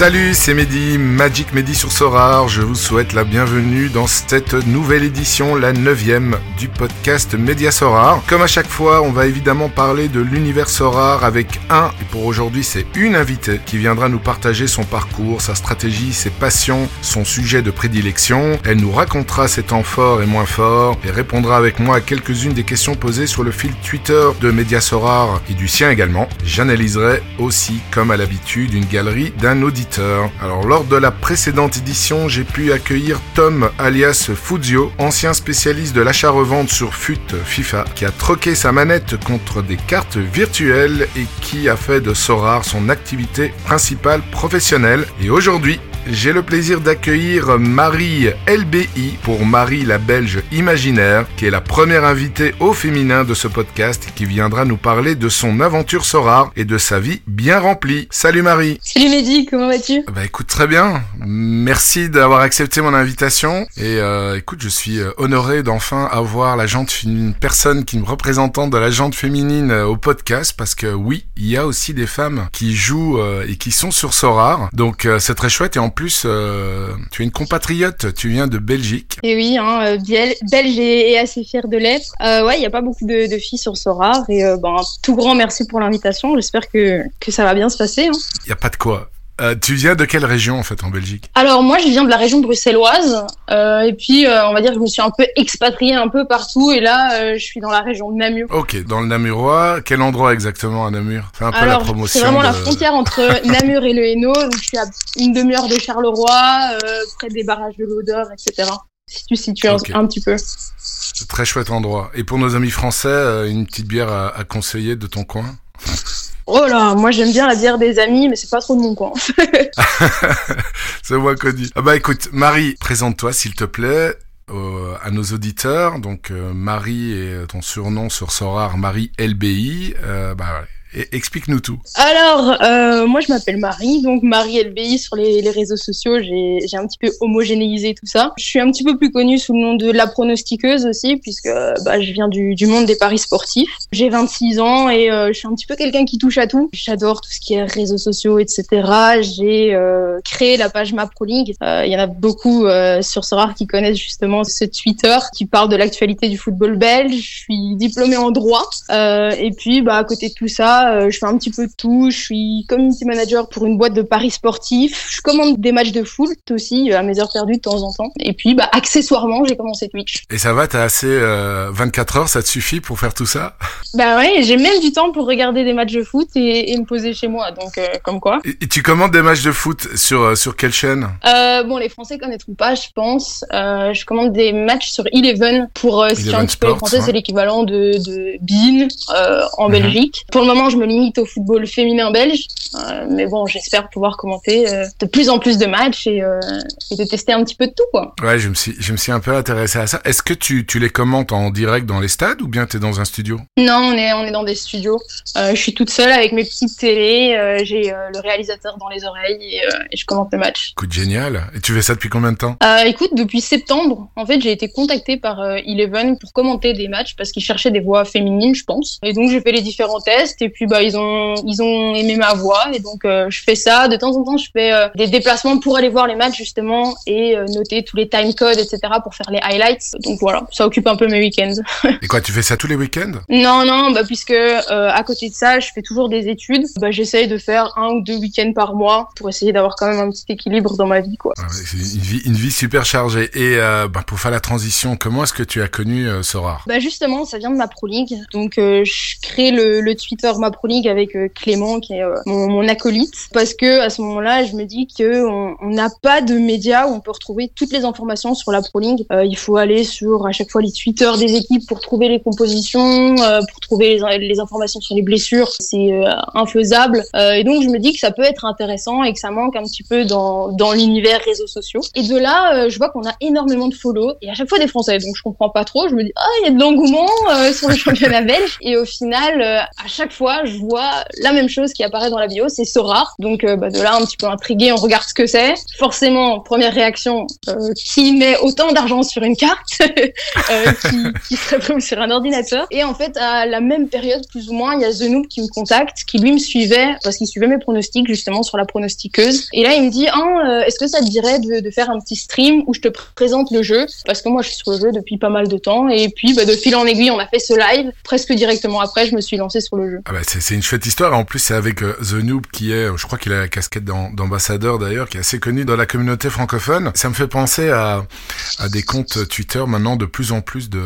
Salut, c'est Mehdi, Magic Mehdi sur Sorar. Je vous souhaite la bienvenue dans cette nouvelle édition, la neuvième du podcast Média Sorar. Comme à chaque fois, on va évidemment parler de l'univers Sorar avec un, et pour aujourd'hui c'est une invitée qui viendra nous partager son parcours, sa stratégie, ses passions, son sujet de prédilection. Elle nous racontera ses temps forts et moins forts et répondra avec moi à quelques-unes des questions posées sur le fil Twitter de Média Sorar et du sien également. J'analyserai aussi, comme à l'habitude, une galerie d'un auditeur alors lors de la précédente édition, j'ai pu accueillir Tom alias Fuzio, ancien spécialiste de l'achat-revente sur FUT FIFA, qui a troqué sa manette contre des cartes virtuelles et qui a fait de Sorar son activité principale professionnelle. Et aujourd'hui, j'ai le plaisir d'accueillir Marie LBI pour Marie la Belge Imaginaire, qui est la première invitée au féminin de ce podcast et qui viendra nous parler de son aventure Sorar et de sa vie bien remplie. Salut Marie. Salut Mehdi, comment vas-tu? Bah écoute très bien, merci d'avoir accepté mon invitation. Et euh, écoute je suis euh, honoré d'enfin avoir la jante une personne qui me représentante de la jante féminine euh, au podcast parce que oui, il y a aussi des femmes qui jouent et qui sont sur Sorar, donc c'est très chouette. Et en plus, euh, tu es une compatriote, tu viens de Belgique. Et oui, hein, euh, belge et, assez fière de l'être. Euh, ouais, il n'y a pas beaucoup de, filles sur Sorar. Et ben, tout grand merci pour l'invitation. J'espère que, que ça va bien se passer. Hein. Il n'y a pas de quoi. Euh, tu viens de quelle région en fait en Belgique Alors moi je viens de la région bruxelloise euh, et puis euh, on va dire que je me suis un peu expatriée un peu partout et là je suis dans la région de Namur. Ok, dans le Namurois, quel endroit exactement à Namur Fais un peu la promotion. C'est vraiment la frontière entre Namur et le Hainaut, donc je suis à une demi-heure de Charleroi, près des barrages de l'Odeur, etc. Si tu situes un, petit peu. Très chouette endroit. Et pour nos amis français, une petite bière à conseiller de ton coin Oh là, moi j'aime bien la bière des amis, mais c'est pas trop de mon coin. c'est moi dit. Ah bah écoute, Marie, présente-toi s'il te plaît. Euh, à nos auditeurs, donc euh, Marie et ton surnom sur Sorar, Marie LBI, euh, bah Explique-nous tout. Alors, euh, moi je m'appelle Marie, donc Marie LBI sur les, réseaux sociaux, j'ai un petit peu homogénéisé tout ça. Je suis un petit peu plus connue sous le nom de la pronostiqueuse aussi, puisque bah, je viens du, monde des paris sportifs. J'ai 26 ans et euh, je suis un petit peu quelqu'un qui touche à tout. J'adore tout ce qui est réseaux sociaux, etc. J'ai euh, créé la page Ma Pro League. Euh, il y en a beaucoup sur Sorar qui connaissent justement ce Twitter qui parle de l'actualité du football belge. Je suis diplômée en droit et puis bah, à côté de tout ça, euh, je fais un petit peu de tout. Je suis community manager pour une boîte de paris sportifs. Je commande des matchs de foot aussi euh, à mes heures perdues de temps en temps. Et puis, bah, accessoirement, j'ai commencé Twitch. Et ça va, t'as assez 24 euh, heures, ça te suffit pour faire tout ça? Bah ouais, j'ai même du temps pour regarder des matchs de foot et, me poser chez moi. Donc, comme quoi. Et, tu commandes des matchs de foot sur sur quelle chaîne? Bon, les Français connaîtront pas, je pense. je commande des matchs sur Eleven pour si un petit peu français, c'est l'équivalent de de Bean en mhm. Belgique. Pour le moment, je me limite au football féminin belge. Euh, mais bon, j'espère pouvoir commenter euh, de plus en plus de matchs et, euh, et, de tester un petit peu de tout, quoi. Ouais, je me suis, je me suis un peu intéressé à ça. Est-ce que tu, tu les commentes en direct dans les stades ou bien tu es dans un studio? Non, on est, on est dans des studios. je suis toute seule avec mes petites télés. J'ai le réalisateur dans les oreilles et, et je commente le match. Écoute, génial. Et tu fais ça depuis combien de temps? Écoute, depuis septembre. En fait, j'ai été contactée par Eleven pour commenter des matchs parce qu'ils cherchaient des voix féminines, je pense. Et donc, j'ai fait les différents tests et puis bah, ils ont, ils ont aimé ma voix et donc euh, je fais ça. De temps en temps, je fais euh, des déplacements pour aller voir les matchs justement et euh, noter tous les time codes, etc. pour faire les highlights. Donc voilà, ça occupe un peu mes week-ends. et quoi, tu fais ça tous les week-ends? Non, non, bah puisque à côté de ça, je fais toujours des études. Bah j'essaye de faire un ou deux week-ends par mois pour essayer d'avoir quand même un petit équilibre dans ma vie, quoi. Ah une vie, une vie super chargée. Et bah, pour faire la transition, comment est-ce que tu as connu Sora? Bah justement, ça vient de ma Pro League. Donc je crée le, le Twitter ma Pro League avec euh, Clément qui est euh, mon, acolyte parce que à ce moment-là je me dis que on n'a pas de médias où on peut retrouver toutes les informations sur la Pro League. Euh, il faut aller sur à chaque fois les Twitter des équipes pour trouver les compositions, pour trouver les, informations sur les blessures. C'est infaisable et donc je me dis que ça peut être intéressant et que ça manque un petit peu dans, dans l'univers réseaux sociaux. Et de là je vois qu'on a énormément de follow et à chaque fois des Français donc je comprends pas trop. Je me dis ah il y a de l'engouement sur le championnat belge et au final à chaque fois je vois la même chose qui apparaît dans la bio, c'est Sora. Donc euh, bah, de là, un petit peu intrigué, on regarde ce que c'est. Forcément, première réaction, euh, qui met autant d'argent sur une carte, euh, qui, qui se retrouve sur un ordinateur. Et en fait, à la même période, plus ou moins, il y a The Noob qui me contacte, qui lui me suivait, parce qu'il suivait mes pronostics justement sur la pronostiqueuse. Et là, il me dit, ah, est-ce que ça te dirait de, de, faire un petit stream où je te présente le jeu? Parce que moi, je suis sur le jeu depuis pas mal de temps. Et puis, bah, de fil en aiguille, on a fait ce live. Presque directement après, je me suis lancé sur le jeu. Ah bah, c'est une chouette histoire. En plus, c'est avec The Noob qui est, je crois qu'il a la casquette d'ambassadeur d'ailleurs, qui est assez connu dans la communauté francophone. Ça me fait penser à, à des comptes Twitter maintenant de plus en plus de.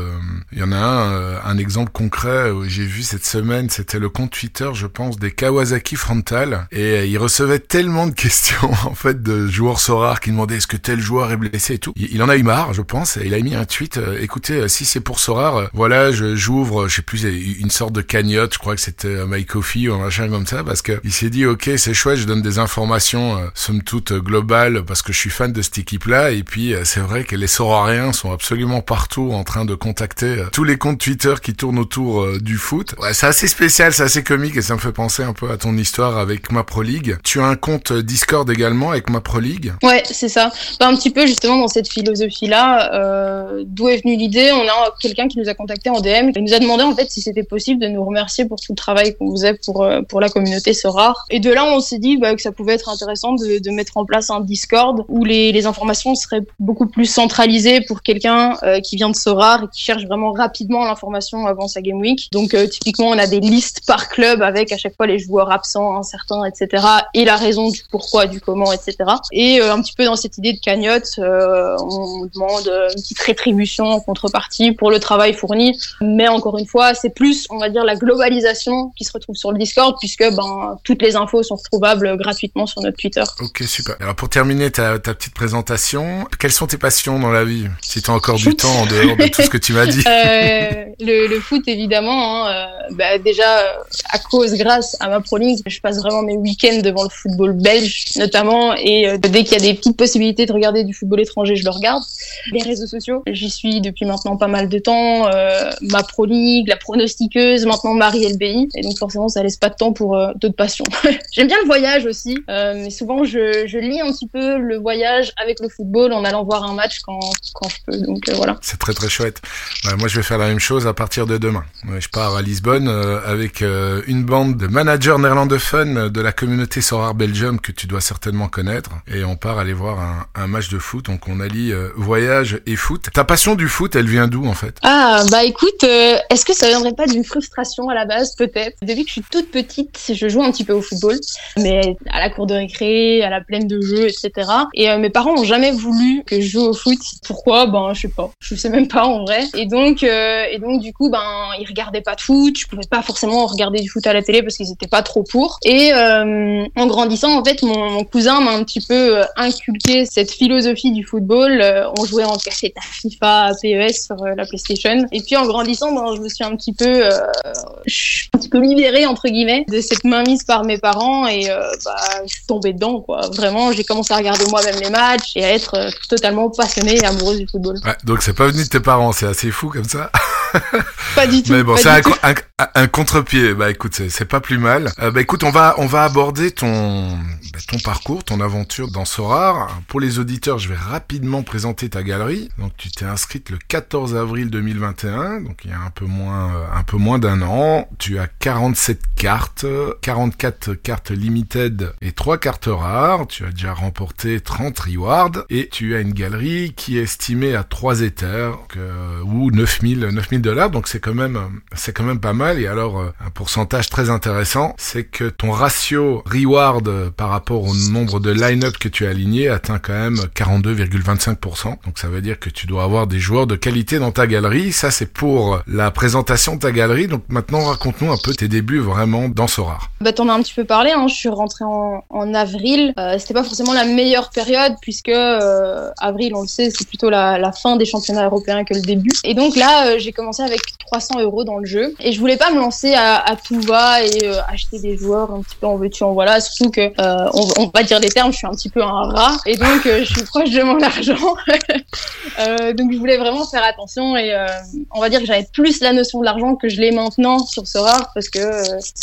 Il y en a un, euh, un exemple concret où j'ai vu cette semaine, c'était le compte Twitter, je pense, des Kawasaki Frontal, et il recevait tellement de questions en fait de joueurs so rares qui demandaient est-ce que tel joueur est blessé et tout. Il en a eu marre, je pense, et il a mis un tweet. Euh, écoutez, euh, si c'est pour so rare, voilà, je j'ouvre, je sais plus, une sorte de cagnotte. Je crois que c'était My Coffee ou un machin comme ça, parce que il s'est dit ok, c'est chouette, je donne des informations somme toute globales parce que je suis fan de cette équipe-là, et puis c'est vrai que les sorariens sont absolument partout en train de contacter tous les comptes Twitter qui tournent autour du foot. Ouais, c'est assez spécial, c'est assez comique et ça me fait penser un peu à ton histoire avec ma Pro League. Tu as un compte Discord également avec ma Pro League? Ouais, c'est ça. Bah, un petit peu justement dans cette philosophie-là, euh, d'où est venue l'idée? On a quelqu'un qui nous a contacté en DM et nous a demandé en fait si c'était possible de nous remercier pour tout le travail qu'on faisait pour euh, pour la communauté rare. Et de là, on s'est dit bah, que ça pouvait être intéressant de, de, mettre en place un Discord où les, les informations seraient beaucoup plus centralisées pour quelqu'un euh, qui vient de Sorare et qui cherche vraiment rapidement l'information avant sa Game Week. Donc euh, typiquement, on a des listes par club avec à chaque fois les joueurs absents, incertains, etc. et la raison du pourquoi, du comment, etc. Et euh, un petit peu dans cette idée de cagnotte, euh, on demande une petite rétribution en contrepartie pour le travail fourni. Mais encore une fois, c'est plus, on va dire, la globalisation se retrouve sur le Discord puisque ben toutes les infos sont retrouvables gratuitement sur notre Twitter. Ok, super. Alors pour terminer ta, ta petite présentation, quelles sont tes passions dans la vie? Si tu as encore du temps en dehors de tout ce que tu m'as dit. Euh, le, le, foot, évidemment. Hein, bah, déjà, à cause, grâce à ma Pro League, je passe vraiment mes week-ends devant le football belge, notamment. Et euh, dès qu'il y a des petites possibilités de regarder du football étranger, je le regarde. Les réseaux sociaux, j'y suis depuis maintenant pas mal de temps. Euh, ma Pro League, la pronostiqueuse, maintenant Marie LBI. Et donc forcément, ça laisse pas de temps pour euh, d'autres passions. J'aime bien le voyage aussi, euh, mais souvent je, je lis un petit peu le voyage avec le football en allant voir un match quand, quand je peux. Donc voilà. C'est très très chouette. Bah, moi, je vais faire la même chose à partir de demain. je pars à Lisbonne avec une bande de managers néerlandophones de la communauté Sorar Belgium que tu dois certainement connaître. Et on part aller voir un, un match de foot. Donc on allie euh, voyage et foot. Ta passion du foot, elle vient d'où en fait? Ah bah écoute, euh, est-ce que ça viendrait pas d'une frustration à la base Peut-être? Depuis que je suis toute petite, je joue un petit peu au football, mais à la cour de récré, à la plaine de jeux, etc. Et euh, mes parents ont jamais voulu que je joue au foot. Pourquoi? Ben je sais pas. Je sais même pas en vrai. Et donc et donc du coup ben ils regardaient pas de foot. Je pouvais pas forcément regarder du foot à la télé parce qu'ils étaient pas trop pour. Et euh, en grandissant, en fait, mon, cousin m'a un petit peu euh, inculqué cette philosophie du football. Euh, on jouait en cassette à FIFA, à PES sur la PlayStation. Et puis en grandissant, ben, je me suis un petit peu, un petit peu libérée entre guillemets de cette mainmise par mes parents et bah, je suis tombée dedans quoi. Vraiment, j'ai commencé à regarder moi-même les matchs et à être totalement passionnée et amoureuse du football. Ouais, donc c'est pas venu de tes parents, c'est assez fou comme ça. pas du tout. Mais bon, c'est un, un, un contre-pied. Bah écoute, c'est pas plus mal. Euh, bah écoute, on va on va aborder ton bah, ton parcours, ton aventure dans Sorar. Pour les auditeurs, je vais rapidement présenter ta galerie. Donc tu t'es inscrite le 14 avril 2021, donc il y a un peu moins euh, un peu moins d'un an. Tu as 47 cartes, 44 cartes limited et 3 cartes rares. Tu as déjà remporté 30 rewards et tu as une galerie qui est estimée à 3 éthers ou 9000 9000 dollars. Donc c'est quand même c'est quand même pas mal et alors, euh, un pourcentage très intéressant, c'est que ton ratio reward par rapport au nombre de line-up que tu as aligné atteint quand même 42,25%. Donc ça veut dire que tu dois avoir des joueurs de qualité dans ta galerie. Ça, c'est pour la présentation de ta galerie. Donc maintenant, raconte-nous un peu tes débuts vraiment dans Sorar. Bah, t'en as un petit peu parlé. Hein. Je suis rentrée en, avril. Euh, C'était pas forcément la meilleure période puisque euh, avril, on le sait, c'est plutôt la, fin des championnats européens que le début. Et donc là, j'ai commencé avec 300 euros dans le jeu et je voulais pas me lancer à, à tout va et euh, acheter des joueurs un petit peu en veux-tu en voilà. Surtout que euh, on, on, va dire les termes, je suis un petit peu un rat et donc euh, je suis proche de mon argent. donc je voulais vraiment faire attention et on va dire que j'avais plus la notion de l'argent que je l'ai maintenant sur ce parce que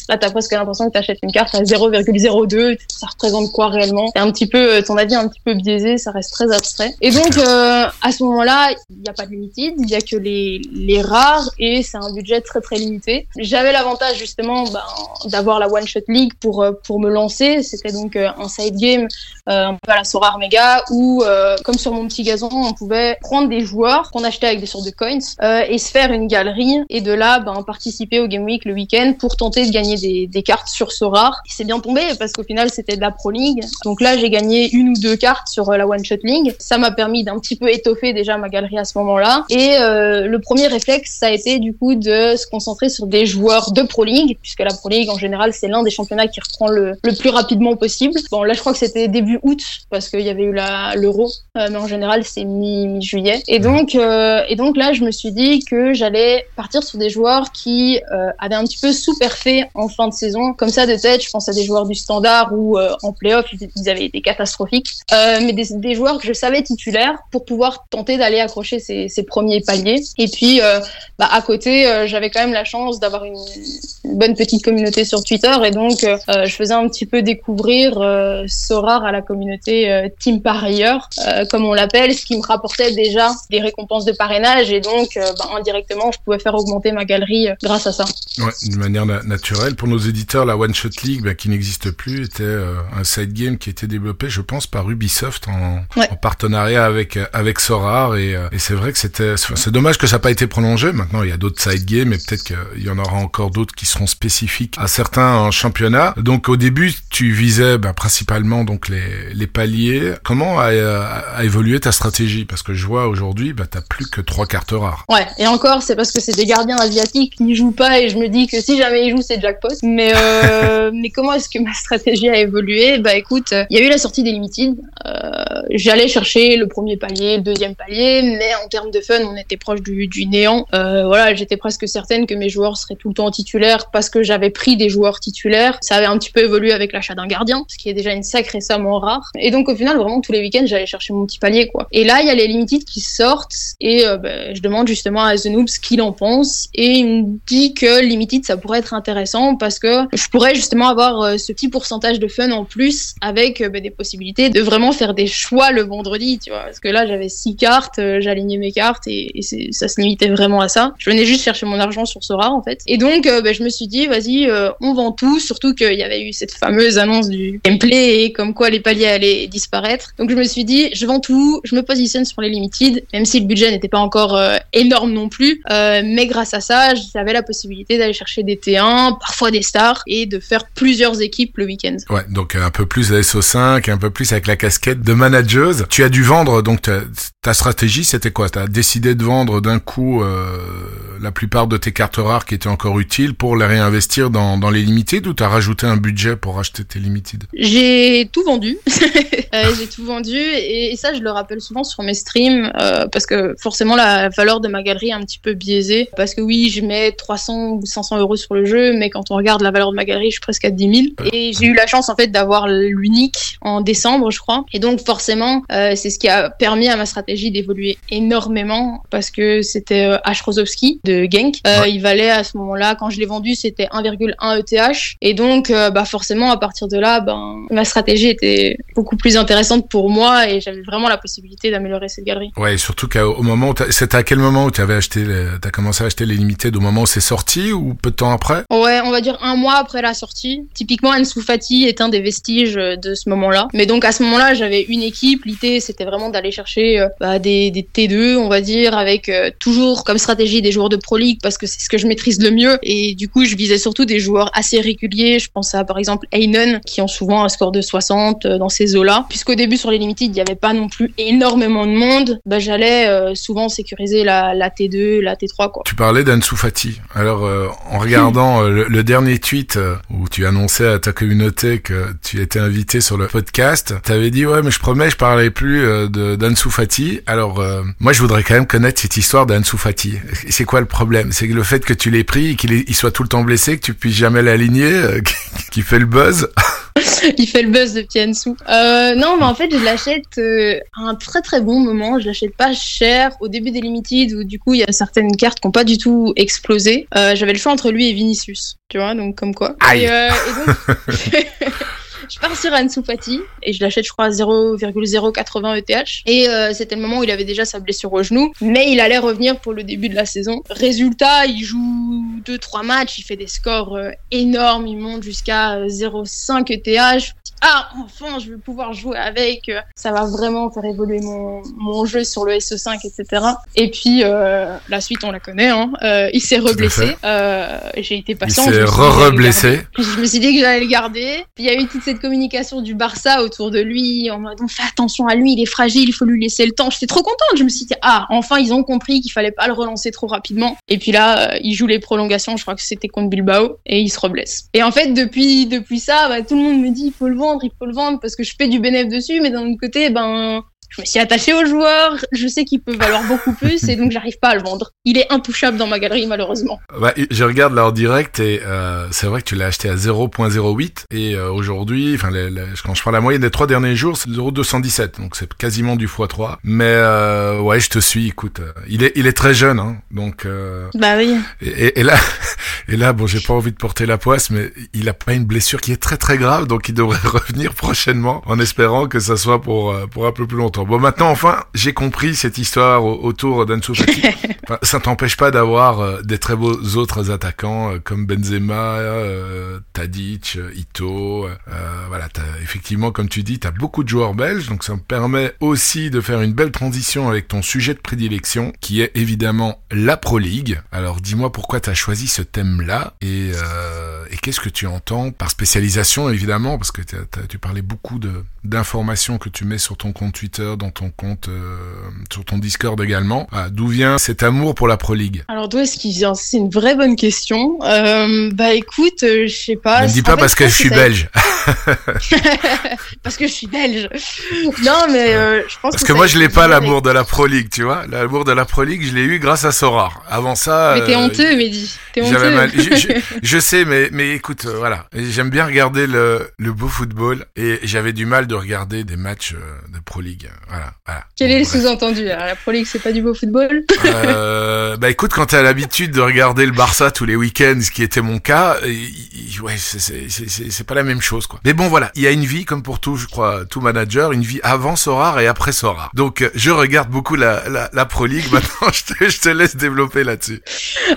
là t'as presque l'impression que t'achètes une carte à 0,02. Ça représente quoi réellement? C'est un petit peu ton avis un petit peu biaisé, ça reste très abstrait. Et donc à ce moment-là, il n'y a pas de limited, il y a que les rares et c'est un budget très très limité. J'avais l'avantage justement ben, d'avoir la One Shot League pour euh, pour me lancer. C'était donc euh, un side game euh, un peu à la Sorar Mega où comme sur mon petit gazon, on pouvait prendre des joueurs qu'on achetait avec des sortes de coins et se faire une galerie et de là ben, participer au Game Week le week-end pour tenter de gagner des, cartes sur Sorar. C'est bien tombé parce qu'au final c'était de la Pro League. Donc là j'ai gagné une ou deux cartes sur la One Shot League. Ça m'a permis d'un petit peu étoffer déjà ma galerie à ce moment-là. Et le premier réflexe ça a été du coup de se concentrer sur des joueurs de Pro League, puisque la Pro League en général c'est l'un des championnats qui reprend le, le, plus rapidement possible. Bon là je crois que c'était début août parce qu'il y avait eu l'Euro, euh, mais en général c'est mi-juillet. et donc euh, et donc là je me suis dit que j'allais partir sur des joueurs qui euh, avaient un petit peu sous-perfait en fin de saison. Comme ça de tête, je pense à des joueurs du standard ou en playoff ils avaient été catastrophiques, mais des, joueurs que je savais titulaires pour pouvoir tenter d'aller accrocher ces, premiers paliers. Et puis bah, à côté j'avais quand même la chance d'avoir une, bonne petite communauté sur Twitter et donc euh, je faisais un petit peu découvrir euh, Sorar à la communauté euh, Team Parieur, euh, comme on l'appelle, ce qui me rapportait déjà des récompenses de parrainage et donc bah, indirectement je pouvais faire augmenter ma galerie grâce à ça. Ouais, d'une manière naturelle. Pour nos éditeurs, la One Shot League, bah, qui n'existe plus, était un side game qui a été développé, je pense, par Ubisoft en, en partenariat avec avec Sorar et, et c'est vrai que c'était c'est dommage que ça n'a pas été prolongé. Maintenant, il y a d'autres side games et peut-être qu'il y en aura encore d'autres qui seront spécifiques à certains en championnat. Donc au début, tu visais bah, principalement donc les, les paliers. Comment a, a, évolué ta stratégie? Parce que je vois aujourd'hui, bah, t'as plus que trois cartes rares. Ouais, et encore, c'est parce que c'est des gardiens asiatiques qui jouent pas et je me dis que si jamais ils jouent, c'est jackpot. Mais euh, mais comment est-ce que ma stratégie a évolué? Bah écoute, il y a eu la sortie des limited. Euh, J'allais chercher le premier palier, le deuxième palier, mais en termes de fun, on était proche du, du néant. Euh, voilà, j'étais presque certaine que mes joueurs seraient tout le temps titulaires parce que j'avais pris des joueurs titulaires. Ça avait un petit peu évolué avec l'achat d'un gardien, ce qui est déjà une sacrée somme en rare. Et donc au final, vraiment tous les week-ends, j'allais chercher mon petit palier, quoi. Et là, il y a les limited qui sortent et euh, ben, je demande justement à The Noob ce qu'il en pense et il me dit que limited ça pourrait intéressant parce que je pourrais justement avoir euh, ce petit pourcentage de fun en plus avec euh, ben, des possibilités de vraiment faire des choix le vendredi, tu vois. Parce que là, j'avais six cartes, j'alignais mes cartes et, ça se limitait vraiment à ça. Je venais juste chercher mon argent sur rare en fait. Et donc, ben, je me suis dit, vas-y, euh, on vend tout, surtout qu'il y avait eu cette fameuse annonce du gameplay et comme quoi les paliers allaient disparaître. Donc je me suis dit, je vends tout, je me positionne sur les limited, même si le budget n'était pas encore euh, énorme non plus. Euh, mais grâce à ça, j'avais la possibilité d'aller chercher des T1, parfois des stars, et de faire plusieurs équipes le week-end. Ouais, donc un peu plus à SO5, un peu plus avec la casquette de manageuse. Tu as dû vendre, donc ta, ta stratégie c'était quoi? Tu as décidé de vendre d'un coup la plupart de tes cartes rares qui étaient encore utiles pour les réinvestir dans, dans les limited ou t'as rajouté un budget pour acheter tes limited? J'ai tout vendu. euh, j'ai tout vendu et, et, ça je le rappelle souvent sur mes streams euh, parce que forcément la valeur de ma galerie est un petit peu biaisée parce que oui je mets 300 ou 500 euros sur le jeu mais quand on regarde la valeur de ma galerie je suis presque à 10 000 et j'ai eu la chance en fait d'avoir l'unique en décembre je crois et donc forcément euh, c'est ce qui a permis à ma stratégie d'évoluer énormément parce que c'était euh, H. Rozowski de Genk. Euh, ouais. Il valait à ce moment-là, quand je l'ai vendu, c'était 1,1 ETH. Et donc, euh, bah forcément, à partir de là, ben, ma stratégie était beaucoup plus intéressante pour moi et j'avais vraiment la possibilité d'améliorer cette galerie. Ouais, surtout qu'au moment c'était à quel moment où tu avais acheté, t'as commencé à acheter les limited au moment où c'est sorti ou peu de temps après? Ouais, on va dire un mois après la sortie. Typiquement, Ansu Fati est un des vestiges de ce moment-là. Mais donc à ce moment-là, j'avais une équipe. L'idée, c'était vraiment d'aller chercher euh, bah, des, des, T2, on va dire, avec euh, toujours comme stratégie des joueurs de Pro League parce que c'est ce que je maîtrise le mieux. Et du coup, je visais surtout des joueurs assez réguliers. Je pense à par exemple Einen qui ont souvent un score de 60 euh, dans ces eaux-là. Puisqu'au début sur les limited, il n'y avait pas non plus énormément de monde. Bah, j'allais euh, souvent sécuriser la, la, T2, la T3. Quoi. Tu parlais d'Ansu Fati. Alors, euh, en regardant le, le, dernier tweet où tu annonçais à ta communauté que tu étais invité sur le podcast, tu avais dit ouais mais je promets je parlais plus euh, d'Ansu Fati. Alors, euh, moi, je voudrais quand même connaître cette histoire d'Ansu Fati. C'est quoi le problème? C'est le fait que tu l'aies pris, qu'il il soit tout le temps blessé, que tu puisses jamais l'aligner, euh, qui fait le buzz? il fait le buzz de Piansu. Euh, non, mais en fait, je l'achète euh, à un très très bon moment. Je l'achète pas cher au début des Limited où du coup il y a certaines cartes qui n'ont pas du tout explosé. Euh, J'avais le choix entre lui et Vinicius, tu vois, donc comme quoi. Aïe. Et, euh, et donc, je pars sur Ansu Fati et je l'achète, je crois, à 0,080 ETH. Et euh, c'était le moment où il avait déjà sa blessure au genou, mais il allait revenir pour le début de la saison. Résultat, il joue 2-3 matchs, il fait des scores euh, énormes, il monte jusqu'à euh, 0,5 ETH. Ah, enfin, je vais pouvoir jouer avec. euh, Ça va vraiment faire évoluer mon, mon jeu sur le SE5, etc. Et puis, euh, la suite, on la connaît. Hein. Euh, il s'est reblessé. Euh, J'ai été Il patient. s'est re-reblessé. Je me suis dit que j'allais le garder. Puis il y a eu toute cette communication du Barça autour de lui, en mode on fait attention à lui, il est fragile, il faut lui laisser le temps. J'étais trop contente. Je me suis dit ah enfin ils ont compris qu'il fallait pas le relancer trop rapidement. Et puis là euh, il joue les prolongations. Je crois que c'était contre Bilbao et il se reblesse. Et en fait depuis depuis ça, bah, tout le monde me dit il faut le vendre, il faut le vendre parce que je fais du bénéfice dessus, mais d'un autre côté ben je me suis attachée au joueur, je sais qu'il peut valoir beaucoup plus et donc j'arrive pas à le vendre. Il est intouchable dans ma galerie malheureusement. Ouais, je regarde là en direct et euh, c'est vrai que tu l'as acheté à 0.08 et euh, aujourd'hui, enfin quand je prends la moyenne des trois derniers jours, c'est 0.217, donc c'est quasiment du x3. Mais euh, ouais, je te suis. Écoute, euh, il est il est très jeune, hein, donc euh, Bah oui. et, et- et là et là bon, j'ai pas envie de porter la poisse, mais il a pas une blessure qui est très très grave, donc il devrait revenir prochainement, en espérant que ça soit pour euh, pour un peu plus longtemps. Bon, maintenant enfin, j'ai compris cette histoire au- autour d'Ansu Fati. Enfin, ça t'empêche pas d'avoir euh, des très beaux autres attaquants euh, comme Benzema, euh, Tadic, Ito. euh, voilà, t'as, effectivement, comme tu dis, tu as beaucoup de joueurs belges, donc ça me permet aussi de faire une belle transition avec ton sujet de prédilection, qui est évidemment la Pro League. Alors dis-moi pourquoi tu as choisi ce thème-là et, euh, et qu'est-ce que tu entends par spécialisation, évidemment, parce que tu parlais beaucoup d'informations que tu mets sur ton compte Twitter, dans ton compte, euh, sur ton Discord également. Ah, D'où vient cet amour pour la Pro League Alors d'où est-ce qu'il vient? C'est une vraie bonne question. Euh, bah écoute, euh, je sais pas. Ne me dis En pas fait, parce que je suis ça- belge. parce que je suis belge. Non mais euh, je pense Parce que, moi, je l'ai pas l'amour de la Pro League, tu vois. L'amour de la Pro League, je l'ai eu grâce à Sorar. Avant ça, Mais t'es euh, honteux, Mehdi. T'es honteux. mal. Je, je- je sais, mais mais écoute, euh, voilà. J'aime bien regarder le le beau football et j'avais du mal de regarder des matchs de Pro League. Voilà, voilà. Quel est le sous-entendu La Pro League, c'est pas du beau football Euh, Bah écoute, quand t'as l'habitude de regarder le Barça tous les week-ends, ce qui était mon cas, ouais, c'est pas la même chose quoi. Mais bon voilà, il y a une vie comme pour tout, je crois, tout manager, une vie avant Sorar et après Sorar. Donc je regarde beaucoup la la, la Pro League. Maintenant, je te je te laisse développer là-dessus.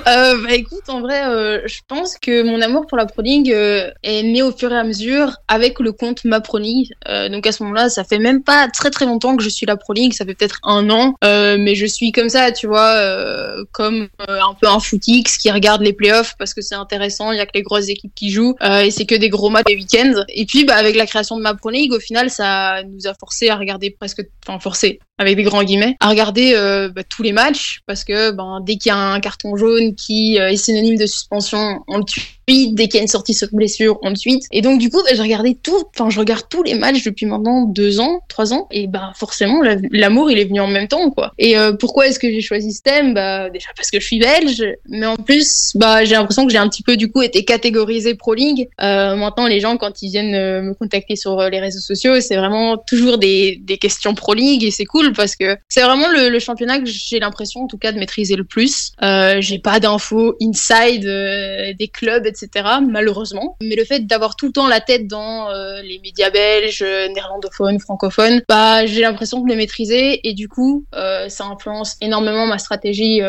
euh, Bah écoute, en vrai, euh, je pense que mon amour pour la Pro League est né au fur et à mesure avec le compte Ma Pro League. Donc à ce moment-là, ça fait même pas très très longtemps que je suis la Pro League, ça fait peut-être un an, euh, mais je suis comme ça, tu vois, euh, comme euh, un peu un footix qui regarde les playoffs parce que c'est intéressant, il y a que les grosses équipes qui jouent et c'est que des gros matchs les week-ends. Et puis bah, avec la création de ma Pro League, au final, ça nous a forcé à regarder presque, enfin forcé avec des grands guillemets, à regarder bah, tous les matchs parce que ben, dès qu'il y a un carton jaune qui est synonyme de suspension, on le tweet. Dès qu'il y a une sortie sur blessure, on. Et donc du coup, bah, j'ai regardé tout, enfin je regarde tous les matchs depuis maintenant deux ans, trois ans, et bah forcément la- l'amour il est venu en même temps quoi. Et euh, pourquoi est-ce que j'ai choisi ce thème? Bah déjà parce que je suis belge, mais en plus bah j'ai l'impression que j'ai un petit peu du coup été catégorisé pro league. Euh, maintenant les gens quand ils viennent euh, me contacter sur euh, les réseaux sociaux, c'est vraiment toujours des, des questions pro league et c'est cool parce que c'est vraiment le, le championnat que j'ai l'impression en tout cas de maîtriser le plus. Euh, j'ai pas d'infos inside euh, des clubs etc. malheureusement, mais le fait d'avoir tout le temps la tête dans euh, les médias belges, euh, néerlandophones, francophones, bah j'ai l'impression de les maîtriser. Et du coup euh, ça influence énormément ma stratégie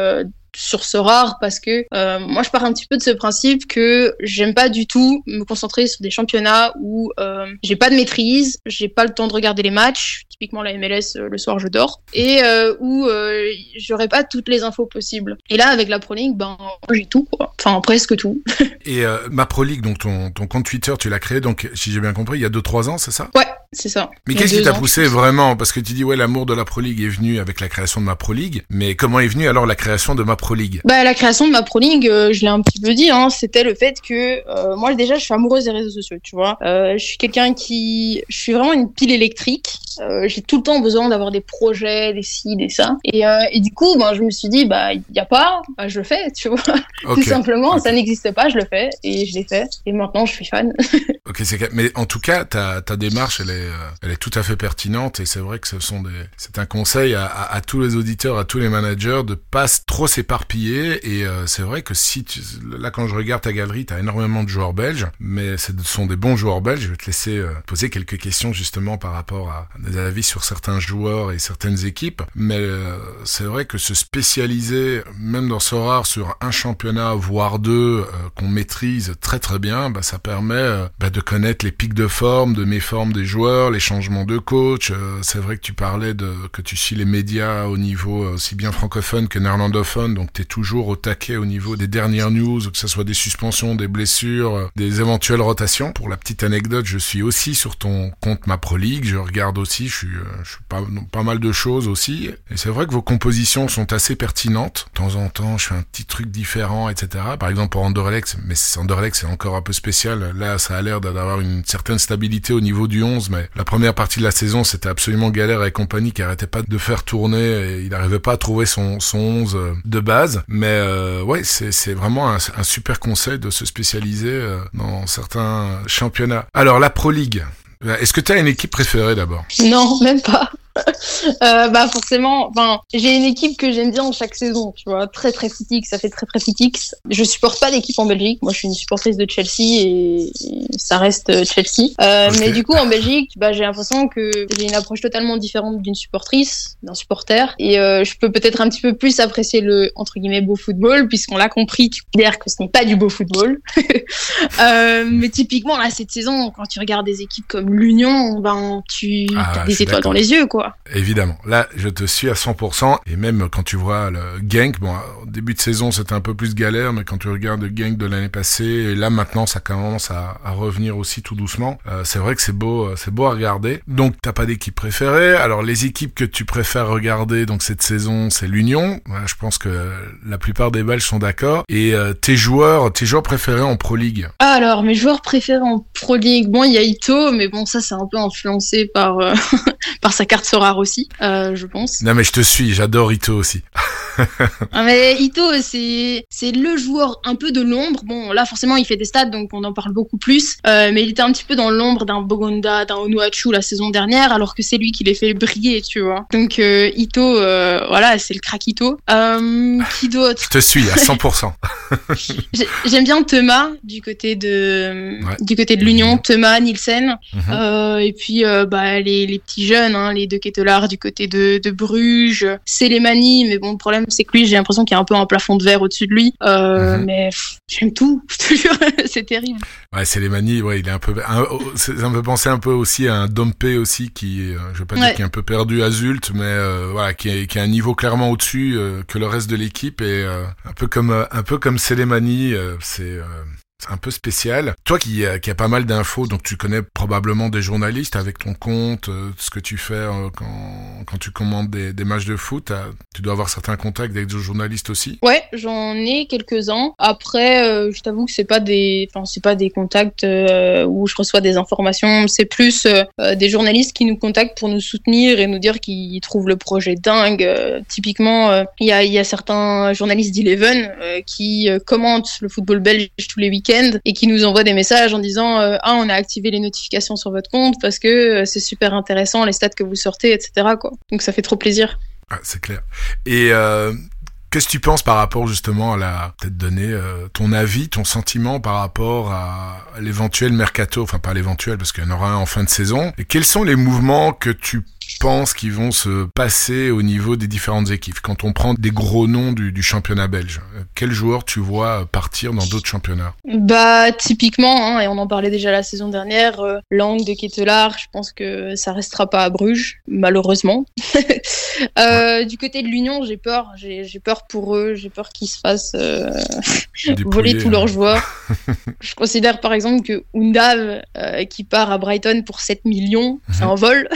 sur ce rare parce que moi je pars un petit peu de ce principe que j'aime pas du tout me concentrer sur des championnats où j'ai pas de maîtrise, j'ai pas le temps de regarder les matchs, typiquement la MLS euh, le soir je dors et euh, où euh, j'aurais pas toutes les infos possibles. Et là avec la Pro League ben j'ai tout quoi, enfin presque tout. Et ma Pro League, donc ton ton compte Twitter, tu l'as créé donc si j'ai bien compris il y a deux trois ans, c'est ça? Ouais, c'est ça. Mais qu'est-ce qui t'a poussé vraiment? Parce que tu dis, ouais, l'amour de la Pro League est venu avec la création de ma Pro League. Mais comment est venue alors la création de ma Pro League? Bah, la création de ma Pro League, euh, je l'ai un petit peu dit, hein, c'était le fait que euh, moi déjà je suis amoureuse des réseaux sociaux, tu vois. Euh, je suis quelqu'un qui, je suis vraiment une pile électrique. J'ai tout le temps besoin d'avoir des projets, des ci, des ça. Et, euh, et du coup, ben je me suis dit, bah il y a pas, bah, je le fais, tu vois. Tout simplement, ça n'existe pas, je le fais et je l'ai fait. Et maintenant, je suis fan. Ok, c'est mais en tout cas, ta, ta démarche, elle est, euh, elle est tout à fait pertinente et c'est vrai que ce sont des, c'est un conseil à, à, à tous les auditeurs, à tous les managers de pas trop s'éparpiller et euh, c'est vrai que si tu, là quand je regarde ta galerie, t'as énormément de joueurs belges, mais ce sont des bons joueurs belges. Je vais te laisser euh, poser quelques questions justement par rapport à des sur certains joueurs et certaines équipes, mais euh, c'est vrai que se spécialiser, même dans ce rare, sur un championnat voire deux euh, qu'on maîtrise très très bien, bah, ça permet euh, bah, de connaître les pics de forme, de méforme des joueurs, les changements de coach. C'est vrai que tu parlais de que tu suis les médias au niveau aussi bien francophone que néerlandophone, donc tu es toujours au taquet au niveau des dernières news, que ce soit des suspensions, des blessures, des éventuelles rotations. Pour la petite anecdote, je suis aussi sur ton compte Ma Pro League, je regarde aussi, je suis, euh, pas, pas mal de choses aussi. Et c'est vrai que vos compositions sont assez pertinentes. De temps en temps, je fais un petit truc différent, etc. Par exemple, pour Anderlecht, mais Anderlecht, c'est encore un peu spécial. Là, ça a l'air d'avoir une certaine stabilité au niveau du 11, mais la première partie de la saison, c'était absolument galère avec compagnie qui arrêtait pas de faire tourner et il n'arrivait pas à trouver son, son 11 euh, de base. Mais euh, ouais, c'est vraiment un, un super conseil de se spécialiser dans certains championnats. Alors, la Pro League. Est-ce que tu as une équipe préférée d'abord? Non, même pas. Euh, bah forcément, enfin, j'ai une équipe que j'aime bien chaque saison, tu vois, très très critique, ça fait très très critique. Je supporte pas d'équipe en Belgique, moi je suis une supportrice de Chelsea et, ça reste euh, Chelsea. Euh. Mais du coup en Belgique, bah j'ai l'impression que j'ai une approche totalement différente d'une supportrice, d'un supporter, et euh, je peux peut-être un petit peu plus apprécier le entre guillemets beau football, puisqu'on l'a compris, tu considères que ce n'est pas du beau football. euh, mais typiquement là cette saison, quand tu regardes des équipes comme l'Union, ben tu Ah, as des étoiles dans les yeux, quoi. Évidemment. Là, je te suis à 100%. Et même quand tu vois le Genk, bon, au début de saison, c'était un peu plus galère, mais quand tu regardes le Genk de l'année passée, et là, maintenant, ça commence à, à revenir aussi tout doucement. Euh, c'est vrai que c'est beau, euh, c'est beau à regarder. Donc, t'as pas d'équipe préférée. Alors, les équipes que tu préfères regarder, donc, cette saison, c'est l'Union. Voilà, je pense que la plupart des Belges sont d'accord. Et euh, tes joueurs, tes joueurs préférés en Pro League? Alors, mes joueurs préférés en Pro League, bon, il y a Ito, mais bon, ça, c'est un peu influencé par, euh, par sa carte Sorare aussi, euh, je pense. Non, mais je te suis. J'adore Ito aussi. Ah, mais Ito, c'est, c'est le joueur un peu de l'ombre. Bon, là, forcément, il fait des stats, donc on en parle beaucoup plus. Euh, mais il était un petit peu dans l'ombre d'un Bogonda, d'un Onuachu la saison dernière, alors que c'est lui qui les fait briller, tu vois. Donc, euh, Ito, voilà, c'est le crack Ito. Qui d'autre Je te suis à 100%. J'ai- J'aime bien Thomas du côté de Ouais. du côté de l'Union, Thomas Nielsen, Mhm. Euh, et puis bah les, les petits jeunes, hein, les deux Kettelard du côté de, de Bruges, Selemani, mais bon le problème c'est que lui j'ai l'impression qu'il y a un peu un plafond de verre au-dessus de lui, Euh, Mhm. mais j'aime tout, je te jure, c'est terrible. Ouais, c'est les manies, ouais, il est un peu, un- c'est- ça me fait penser un peu aussi à un Dompe aussi qui, euh, je veux pas dire Ouais. qui est un peu perdu à Zult, mais euh, voilà, qui, est, qui a un niveau clairement au-dessus euh, que le reste de l'équipe et un peu comme, un peu comme euh, c'est un peu spécial. Toi qui, euh, qui a pas mal d'infos, donc tu connais probablement des journalistes avec ton compte, euh, ce que tu fais euh, quand, tu commandes des, matchs de foot, tu dois avoir certains contacts avec des journalistes aussi. Ouais, j'en ai quelques-uns. Après, je t'avoue que c'est pas pas des contacts où je reçois des informations. C'est plus des journalistes qui nous contactent pour nous soutenir et nous dire qu'ils trouvent le projet dingue. Typiquement, il y a y a certains journalistes d'Eleven qui commentent le football belge tous les week-ends et qui nous envoient des messages en disant euh, ah on a activé les notifications sur votre compte parce que euh, c'est super intéressant les stats que vous sortez, etc. Quoi. Donc ça fait trop plaisir. Ah, c'est clair. Et euh, qu'est-ce que tu penses par rapport justement à la peut-être donner ton avis, ton sentiment par rapport à l'éventuel mercato, enfin pas l'éventuel parce qu'il y en aura un en fin de saison. Quels sont les mouvements que tu penses qu'ils vont se passer au niveau des différentes équipes Quand on prend des gros noms du, du championnat belge, quels joueurs tu vois partir dans d'autres championnats? Bah typiquement, hein, et on en parlait déjà la saison dernière, euh, Lang de Ketelaar, je pense que ça restera pas à Bruges, malheureusement. euh, du côté de l'Union, j'ai peur, j'ai peur pour eux, j'ai peur qu'ils se fassent euh, voler tous leurs hein. joueurs. je considère par exemple que Undav, qui part à Brighton pour 7 millions, c'est un vol.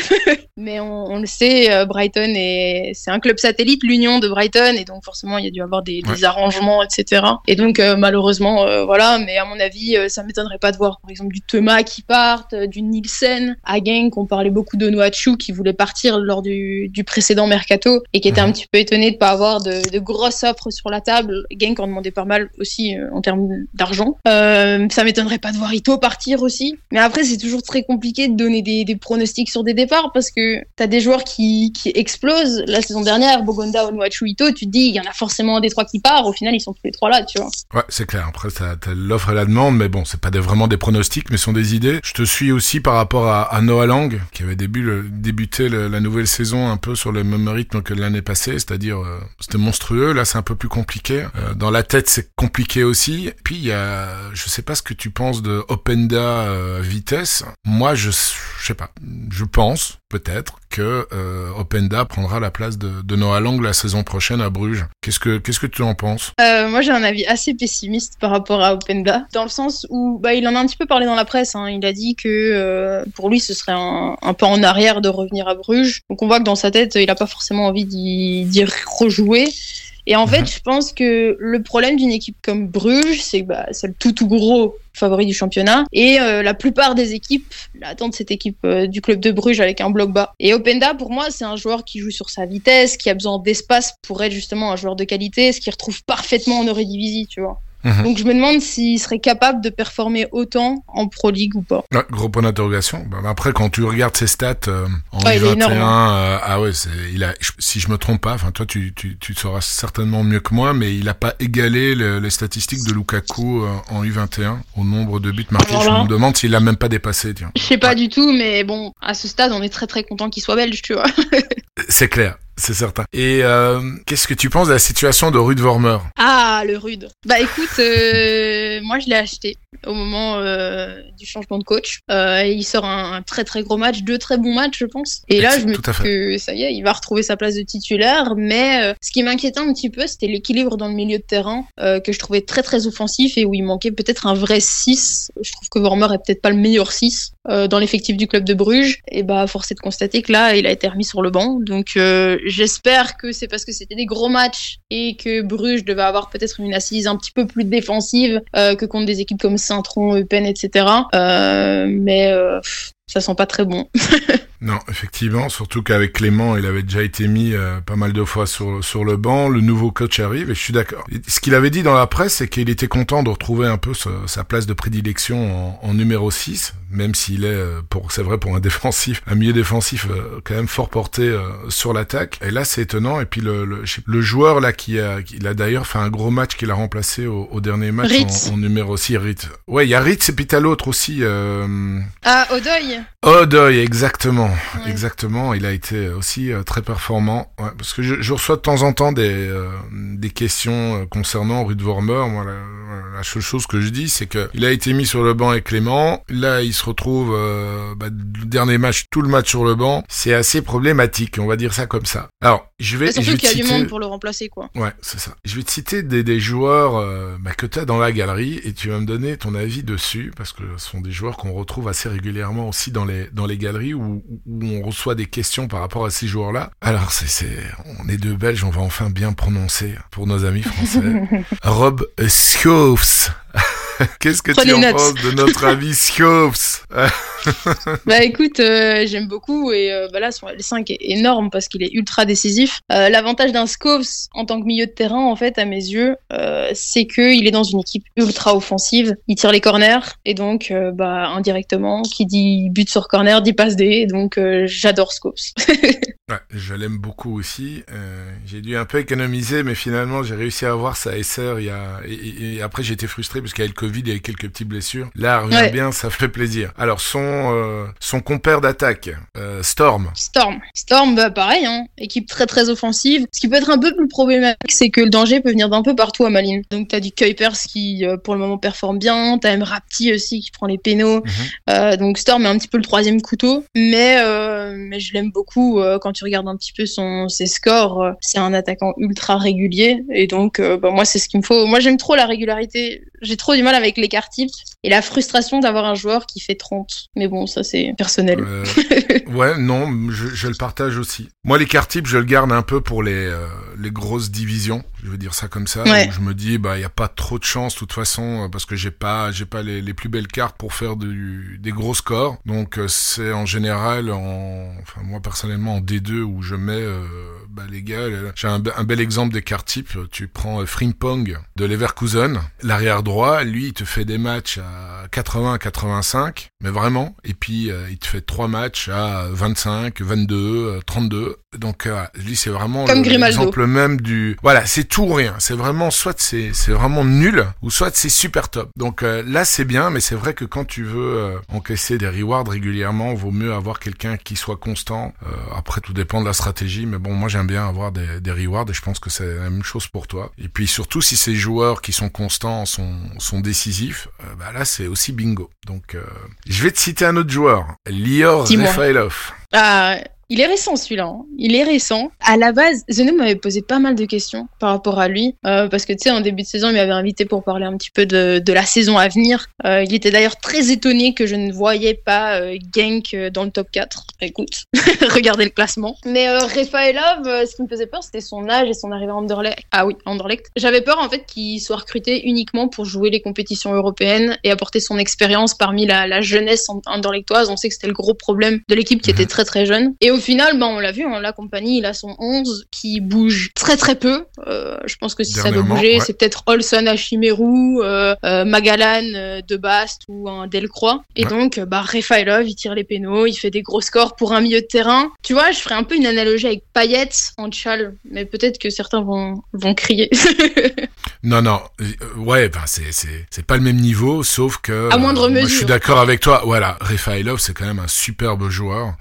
Mais on, on, le sait, euh, Brighton est c'est un club satellite, l'Union de Brighton, et donc forcément il y a dû avoir des, des arrangements, etc. Et donc euh, malheureusement, voilà. Mais à mon avis, ça m'étonnerait pas de voir par exemple du Thomas qui parte, du Nielsen, à Genk, on parlait beaucoup de Noachu qui voulait partir lors du, du précédent mercato et qui était un mhm. petit peu étonné de pas avoir de, de grosses offres sur la table. Genk en demandait pas mal aussi en termes d'argent. Euh, ça m'étonnerait pas de voir Ito partir aussi. Mais après, c'est toujours très compliqué de donner des, des, pronostics sur des départs parce que t'as des joueurs qui, qui explosent. La saison dernière, Bogonda, Onuachu, Ito, tu te dis, il y en a forcément des trois qui part. Au final, ils sont tous les trois là, tu vois. Ouais, c'est clair. Après, t'as l'offre et la demande, mais bon, c'est pas vraiment des pronostics, mais ce sont des idées. Je te suis aussi par rapport à, Noah Lang, qui avait débuté la nouvelle saison un peu sur le même rythme que l'année passée, c'est-à-dire euh, c'était monstrueux. Là, c'est un peu plus compliqué. Euh, dans la tête, c'est compliqué aussi. Puis il y a, je sais pas ce que tu penses de Openda euh, vitesse. Moi, je, je sais pas. Je pense peut-être que euh, Openda prendra la place de, de Noah Lang la saison prochaine à Bruges. Qu'est-ce que qu'est-ce que tu en penses? Euh, Moi, j'ai un avis assez pessimiste par rapport à Openda, dans le sens où bah, il en a un petit peu parlé dans la presse. Hein. Il a dit que euh, pour lui, ce serait un, un peu en arrière de revenir à Bruges. Donc on voit que dans sa tête, il a pas forcément envie d'y rejouer. Et en fait, mhm. je pense que le problème d'une équipe comme Bruges, c'est que bah, c'est le tout tout gros favori du championnat. Et euh, la plupart des équipes attendent cette équipe euh, du club de Bruges avec un bloc bas. Et Openda, pour moi, c'est un joueur qui joue sur sa vitesse, qui a besoin d'espace pour être justement un joueur de qualité, ce qui retrouve parfaitement en Eurodivisie, tu vois. Mhm. Donc je me demande s'il serait capable de performer autant en Pro League ou pas. gros point d'interrogation. Bah, après, quand tu regardes ses stats euh, en ouais, 21 euh, ah ouais, il a, si je me trompe pas, enfin toi tu, tu, tu sauras certainement mieux que moi, mais il a pas égalé les statistiques de Lukaku euh, en U21 au nombre de buts marqués. je me demande s'il a même pas dépassé. Tiens. Je sais pas du tout, mais bon, à ce stade, on est très très content qu'il soit belge, tu vois. C'est clair. C'est certain. Et euh, qu'est-ce que tu penses de la situation de Rude Vormer? Ah, le Rude. Bah écoute, euh, moi je l'ai acheté au moment euh, du changement de coach. Euh, il sort un, très très gros match, deux très bons matchs, je pense. Et là, je me dis que ça y est, il va retrouver sa place de titulaire. Mais euh, ce qui m'inquiétait un petit peu, c'était l'équilibre dans le milieu de terrain que je trouvais très très offensif et où il manquait peut-être un vrai 6. Je trouve que Vormer est peut-être pas le meilleur 6 dans l'effectif du club de Bruges. Et bah, force est de constater que là, il a été remis sur le banc. Donc j'espère que c'est parce que c'était des gros matchs et que Bruges devait avoir peut-être une assise un petit peu plus défensive que contre des équipes comme Saint-Tron, Eupen, etc. Euh, mais euh, ça sent pas très bon. Non, effectivement, surtout qu'avec Clément, il avait déjà été mis euh, pas mal de fois sur, sur le banc. Le nouveau coach arrive et je suis d'accord. Ce qu'il avait dit dans la presse, c'est qu'il était content de retrouver un peu sa, place de prédilection en, en numéro 6, même s'il est, euh, pour c'est vrai, pour un défensif, un milieu défensif euh, quand même fort porté sur l'attaque. Et là, c'est étonnant. Et puis le, le, le, joueur là qui a, il a d'ailleurs fait un gros match qu'il a remplacé au, au dernier match en, en, numéro 6, Ritz. Ouais, il y a Ritz et puis t'as l'autre aussi. Ah, Odoy. Odoy, exactement. Exactement, Il a été aussi euh, très performant. Ouais, parce que je, je, reçois de temps en temps des, euh, des questions euh, concernant Ruud Vormer. Moi, la, la, seule chose que je dis, c'est que il a été mis sur le banc avec Clément. Là, il se retrouve bah, le dernier match, tout le match sur le banc. C'est assez problématique, on va dire ça comme ça. Alors, je vais. surtout qu'il y a du monde pour le remplacer, quoi. Ouais, c'est ça. Je vais te citer des, des joueurs bah, que tu as dans la galerie et tu vas me donner ton avis dessus parce que ce sont des joueurs qu'on retrouve assez régulièrement aussi dans les dans les galeries où, où on reçoit des questions par rapport à ces joueurs-là. Alors, c'est, c'est, on est deux Belges, on va enfin bien prononcer pour nos amis français. Rob Schoofs. Qu'est-ce que tu en penses de notre ami Schoofs Bah écoute, euh, j'aime beaucoup et euh, bah là son L5 est énorme parce qu'il est ultra décisif. Euh, l'avantage d'un Schoofs en tant que milieu de terrain, en fait, à mes yeux, euh, c'est qu'il est dans une équipe ultra offensive. Il tire les corners et donc, bah indirectement, qui dit but sur corner dit passe D. Donc j'adore Schoofs. Ouais, je l'aime beaucoup aussi. Euh, j'ai dû un peu économiser, mais finalement, j'ai réussi à avoir sa SR. Il y a... et, et, après, j'ai été frustré parce qu'il y a le Covid, il y a quelques petites blessures. Là, revient ouais. bien, ça fait plaisir. Alors, son son son compère d'attaque, Storm. Storm. Storm, bah pareil, hein. équipe très très offensive. Ce qui peut être un peu plus problématique, c'est que le danger peut venir d'un peu partout à Malines. Donc t'as du Kuipers qui pour le moment performe bien, t'as même Rapti aussi qui prend les pénaux. Mhm. donc Storm est un petit peu le troisième couteau, mais mais je l'aime beaucoup quand tu regardes un petit peu son ses scores. c'est un attaquant ultra régulier et donc bah, moi c'est ce qu'il me faut. Moi j'aime trop la régularité. J'ai trop du mal avec l'écart type et la frustration d'avoir un joueur qui fait 30. Mais bon, ça c'est personnel. Euh, ouais, non, je, le partage aussi. Moi l'écart type, je le garde un peu pour les, euh, les grosses divisions, je veux dire ça comme ça. Où je me dis, bah il y a pas trop de chance de toute façon euh, parce que j'ai pas j'ai pas les, les, plus belles cartes pour faire du, des gros scores. Donc c'est en général en, enfin moi personnellement en D2 où je mets bah les gars, j'ai un, un, bel exemple d'écart type. Tu prends Frimpong de Leverkusen, l'arrière droit, lui, il te fait des matchs à 80, 85, mais vraiment. Et puis, euh, il te fait trois matchs à 25, 22, 32. Donc, euh, lui, c'est vraiment l'exemple même du... Voilà, c'est tout ou rien. C'est vraiment, soit c'est, c'est vraiment nul, ou soit c'est super top. Donc euh, là, c'est bien, mais c'est vrai que quand tu veux encaisser des rewards régulièrement, vaut mieux avoir quelqu'un qui soit constant. après, tout dépend de la stratégie, mais bon, moi, j'aime bien avoir des, des rewards, et je pense que c'est la même chose pour toi. Et puis, surtout, si ces joueurs qui sont constants sont, sont décisifs, bah là, c'est aussi bingo. Donc, je vais te citer un autre joueur, Lior Refailov. Ah, il est récent celui-là. Hein. Il est récent. À la base, Zeno m'avait posé pas mal de questions par rapport à lui, euh, parce que tu sais, en début de saison, il m'avait invité pour parler un petit peu de, de la saison à venir. Euh, il était d'ailleurs très étonné que je ne voyais pas euh, Genk euh, dans le top 4. Écoute, regardez le classement. Mais euh, Rafaelov, euh, ce qui me faisait peur, c'était son âge et son arrivée à Anderlecht. Ah oui, Anderlecht. J'avais peur en fait qu'il soit recruté uniquement pour jouer les compétitions européennes et apporter son expérience parmi la, la jeunesse anderlechtoise. On sait que c'était le gros problème de l'équipe qui était très très jeune. Et au final, bah, on l'a vu, hein, la compagnie, il a son 11 qui bouge très très peu. Euh, je pense que si ça doit bouger, c'est peut-être Olson à Chimeru, euh, euh, Magalan euh, de Bast ou un Delcroix. Et donc, bah, Refailov, il tire les pénaux, il fait des gros scores pour un milieu de terrain. Tu vois, je ferais un peu une analogie avec Payet en Tchal, mais peut-être que certains vont, vont crier. non, non, ouais, ben c'est, pas le même niveau, sauf que. À moindre mesure. je suis d'accord avec toi. Voilà, Refailov, c'est quand même un superbe joueur.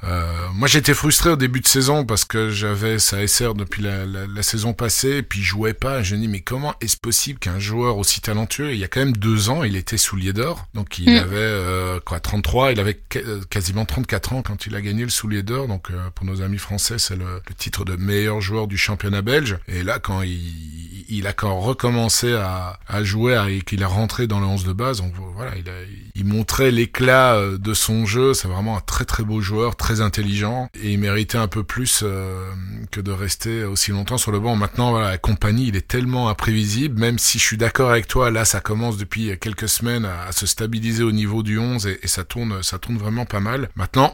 moi, j'étais frustré frustré au début de saison parce que j'avais sa SR depuis la, la, la, saison passée et puis je jouais pas. Je me dis mais comment est-ce possible qu'un joueur aussi talentueux, il y a quand même deux ans, il était soulier d'or, donc il mm. avait euh, quoi 33, il avait euh, quasiment 34 ans quand il a gagné le soulier d'or. Donc euh, pour nos amis français, c'est le, le, titre de meilleur joueur du championnat belge. Et là quand il, il a quand recommencé à, à jouer et qu'il est rentré dans le 11 de base, donc voilà, il, a, il montrait l'éclat de son jeu. C'est vraiment un très très beau joueur, très intelligent et il méritait un peu plus euh, que de rester aussi longtemps sur le banc. Maintenant, la compagnie, il est tellement imprévisible, même si je suis d'accord avec toi, là, ça commence depuis quelques semaines à, se stabiliser au niveau du 11 et, et, ça tourne, ça tourne vraiment pas mal. Maintenant,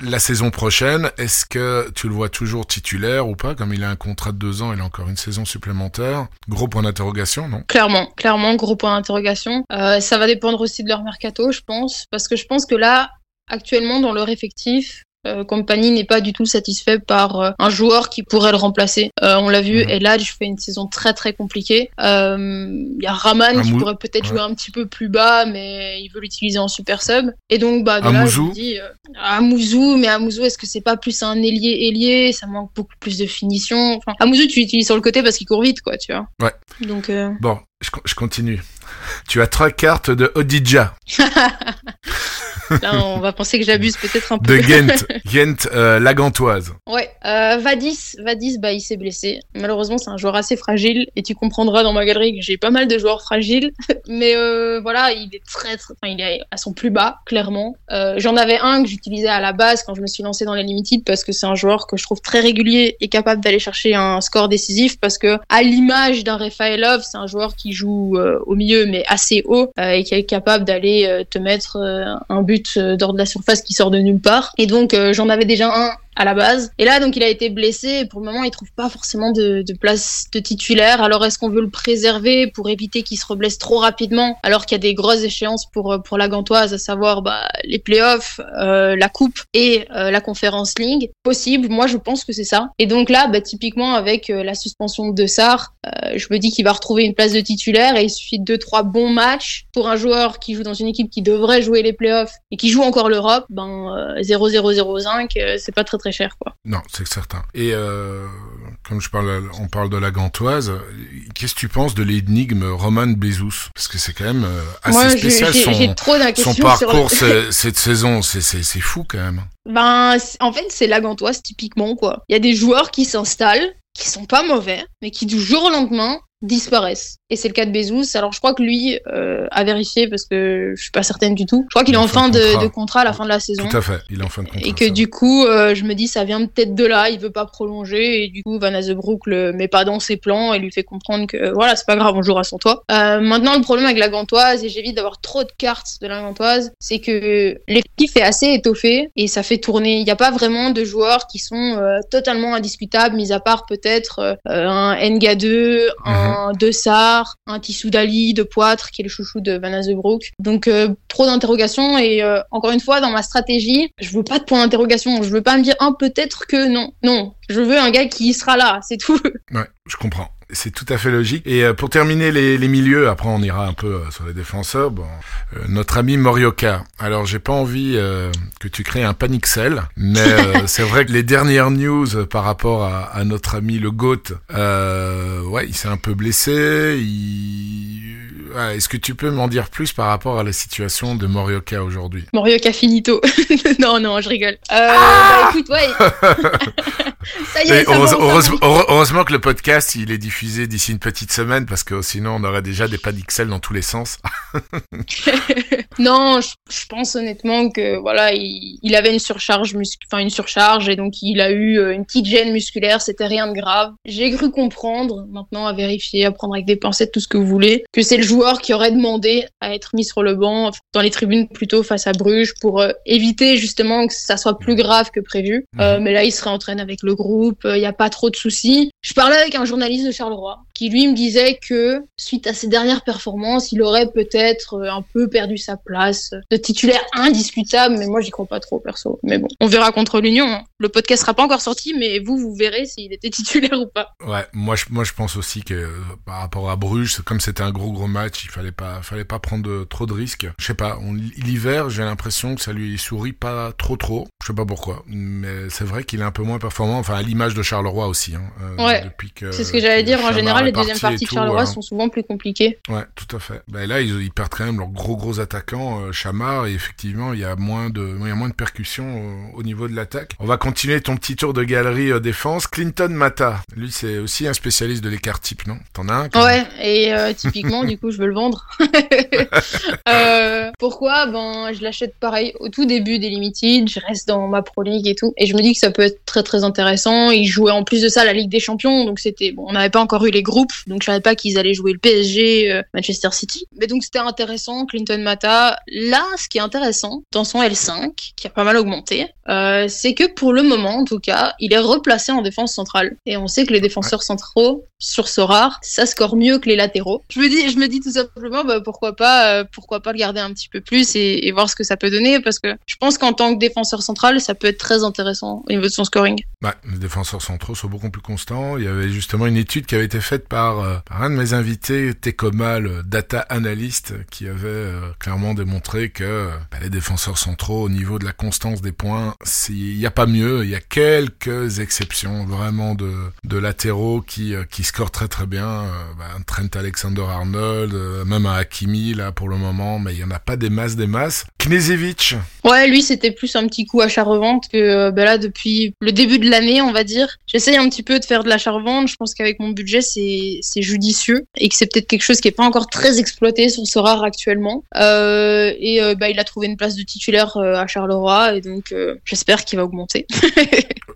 la saison prochaine, est-ce que tu le vois toujours titulaire ou pas? Comme il a un contrat de deux ans, il a encore une saison supplémentaire. Gros point d'interrogation, non? Clairement, clairement, gros point d'interrogation. Euh, ça va dépendre aussi de leur mercato, je pense, parce que je pense que là, actuellement, dans leur effectif, euh, Compagnie n'est pas du tout satisfait par euh, un joueur qui pourrait le remplacer. Euh, on l'a vu, mmh. je fais une saison très très compliquée. Il euh, y a Raman qui pourrait peut-être jouer un petit peu plus bas, mais il veut l'utiliser en super sub. Et donc bah de là, je me dis Amouzou, mais Amouzou, est-ce que c'est pas plus un ailier ailier? Ça manque beaucoup plus de finition. Enfin, Amouzou, tu l'utilises sur le côté parce qu'il court vite, quoi, tu vois. Ouais. Donc bon, je, je continue. Tu as trois cartes de Odidja. Là, on va penser que j'abuse peut-être un peu. De Ghent, Ghent, euh, la gantoise. Ouais, euh, Vadis, Vadis, bah, il s'est blessé. Malheureusement, c'est un joueur assez fragile et tu comprendras dans ma galerie que j'ai pas mal de joueurs fragiles. Mais euh, voilà, il est très, très, enfin, il est à son plus bas, clairement. Euh, J'en avais un que j'utilisais à la base quand je me suis lancé dans les limited parce que c'est un joueur que je trouve très régulier et capable d'aller chercher un score décisif parce que à l'image d'un Rafaelov, c'est un joueur qui joue euh, au milieu mais assez haut euh, et qui est capable d'aller te mettre un but euh, d'ordre de la surface qui sort de nulle part. Et donc euh, j'en avais déjà un à la base. Et là, donc, il a été blessé. Pour le moment, il trouve pas forcément de, place de titulaire. Alors, est-ce qu'on veut le préserver pour éviter qu'il se reblesse trop rapidement alors qu'il y a des grosses échéances pour pour la Gantoise, à savoir bah, les playoffs, euh, la coupe et euh, la conférence League? Possible. Moi, je pense que c'est ça. Et donc là, bah, typiquement avec euh, la suspension de Sar, euh, je me dis qu'il va retrouver une place de titulaire et il suffit de deux trois bons matchs pour un joueur qui joue dans une équipe qui devrait jouer les playoffs et qui joue encore l'Europe. Ben 0-0-0-5, c'est pas très très cher quoi. Non, c'est certain. Et comme je parle, on parle de la Gantoise, qu'est-ce que tu penses de l'énigme Roman Bezous Parce que c'est quand même assez Moi, spécial j'ai- son, j'ai trop son parcours sur- cette saison. C'est c'est- c'est fou quand même. Ben, en fait, c'est la gantoise typiquement, quoi. Il y a des joueurs qui s'installent, qui sont pas mauvais, mais qui du jour au lendemain disparaissent. Et c'est le cas de Bezos. Alors, je crois que lui euh, a vérifié parce que je suis pas certaine du tout. Je crois qu'il est en fin de, contrat. de contrat à la fin de la saison. Tout à fait. Il est en fin de contrat. Et que du coup, euh, je me dis, ça vient peut-être de là, il veut pas prolonger, et du coup, Van Azebroek le met pas dans ses plans et lui fait comprendre que euh, voilà, c'est pas grave, on jouera sans toi. Euh, maintenant, le problème avec la Gantoise, et j'évite d'avoir trop de cartes de la Gantoise, c'est que l'effectif est assez étoffé et ça fait tourner. Il n'y a pas vraiment de joueurs qui sont euh, totalement indiscutables, mis à part peut-être euh, un Nga2, un Dessart, un Tissoudali de Poitre, qui est le chouchou de Van Azebroek. Donc, euh, trop d'interrogations et euh, encore une fois, dans ma stratégie, je veux pas de point d'interrogation. Je veux pas me dire, ah, peut-être que non. Non. Je veux un gars qui sera là, c'est tout. Ouais, je comprends. C'est tout à fait logique. Et euh, pour terminer les, les milieux, après on ira un peu euh, sur les défenseurs. Bon, euh, notre ami Morioka. Alors j'ai pas envie euh, que tu crées un panixel, mais euh, c'est vrai que les dernières news euh, par rapport à, à notre ami le Goat, euh, ouais, il s'est un peu blessé. Il... Est-ce que tu peux m'en dire plus par rapport à la situation de Morioka aujourd'hui? Morioka finito. non, non, je rigole. Euh, bah écoute, ouais. ça y est, ça heureuse- heureuse- heureusement que le podcast il est diffusé d'ici une petite semaine parce que sinon on aurait déjà des panixels dans tous les sens. non, je, je pense honnêtement que voilà, il, il avait une surcharge enfin une surcharge et donc il a eu euh, une petite gêne musculaire, c'était rien de grave. J'ai cru comprendre, maintenant à vérifier, à prendre avec des pincettes tout ce que vous voulez, que c'est le joueur qui aurait demandé à être mis sur le banc dans les tribunes plutôt face à Bruges pour euh, éviter justement que ça soit plus grave que prévu. Euh, mais là, il se réentraîne avec le groupe, il n'y a pas trop de soucis. Je parlais avec un journaliste de Charleroi qui lui me disait que suite à ses dernières performances, il aurait peut-être euh, un peu perdu sa place de titulaire indiscutable, mais moi j'y crois pas trop perso. Mais bon, on verra contre l'Union. hein. Le podcast sera pas encore sorti, mais vous, vous verrez s'il était titulaire ou pas. Ouais, moi je, moi je pense aussi que euh, par rapport à Bruges, comme c'était un gros gros match, il fallait pas fallait pas prendre de- trop de risques. Je sais pas, l'hiver, j'ai l'impression que ça lui sourit pas trop trop. Je sais pas pourquoi, mais c'est vrai qu'il est un peu moins performant. Enfin, à l'image de Charleroi aussi. Hein, euh, Ouais, depuis que. C'est ce que j'allais dire. En général, les deuxièmes parti parties de Charleroi hein. sont souvent plus compliquées. Ouais, tout à fait. Ben là, ils, ils perdent quand même leurs gros gros attaquants, euh, Chamard, et effectivement, il y a moins de, il y a moins de percussions euh, au niveau de l'attaque. On va continuer ton petit tour de galerie euh, défense. Clinton Mata, lui, c'est aussi un spécialiste de l'écart type, non? T'en as un Ouais, et euh, typiquement, du coup, je veux le vendre. Pourquoi? Ben, je l'achète pareil au tout début des Limited, je reste dans ma Pro League et tout, et je me dis que ça peut être très très intéressant. Il jouait en plus de ça la Ligue des Champions, donc c'était bon, on n'avait pas encore eu les donc je savais pas qu'ils allaient jouer le PSG, euh, Manchester City. Mais donc c'était intéressant, Clinton Mata. Là, ce qui est intéressant dans son L5, qui a pas mal augmenté, euh, c'est que pour le moment, en tout cas, il est replacé en défense centrale. Et on sait que les défenseurs centraux sur ce rare, ça score mieux que les latéraux. Je me dis, je me dis tout simplement, bah, pourquoi pas, euh, pourquoi pas le garder un petit peu plus et, et voir ce que ça peut donner, parce que je pense qu'en tant que défenseur central, ça peut être très intéressant au niveau de son scoring. Ouais, les défenseurs centraux sont beaucoup plus constants. Il y avait justement une étude qui avait été faite par, euh, par un de mes invités, Tekoma, le data analyst, qui avait euh, clairement démontré que bah, les défenseurs centraux, au niveau de la constance des points, il n'y a pas mieux. Il y a quelques exceptions vraiment de, latéraux qui, euh, qui scorent très très bien. Bah, Trent Alexander-Arnold, même un Hakimi là pour le moment, mais il y en a pas des masses des masses. Knezevic, Ouais, lui, c'était plus un petit coup achat-revente que bah là, depuis le début de l'année, on va dire. J'essaye un petit peu de faire de l'achat-revente. Je pense qu'avec mon budget, c'est c'est judicieux et que c'est peut-être quelque chose qui est pas encore très exploité sur ce rare actuellement. Euh, et euh, bah, il a trouvé une place de titulaire euh, à Charleroi et donc j'espère qu'il va augmenter.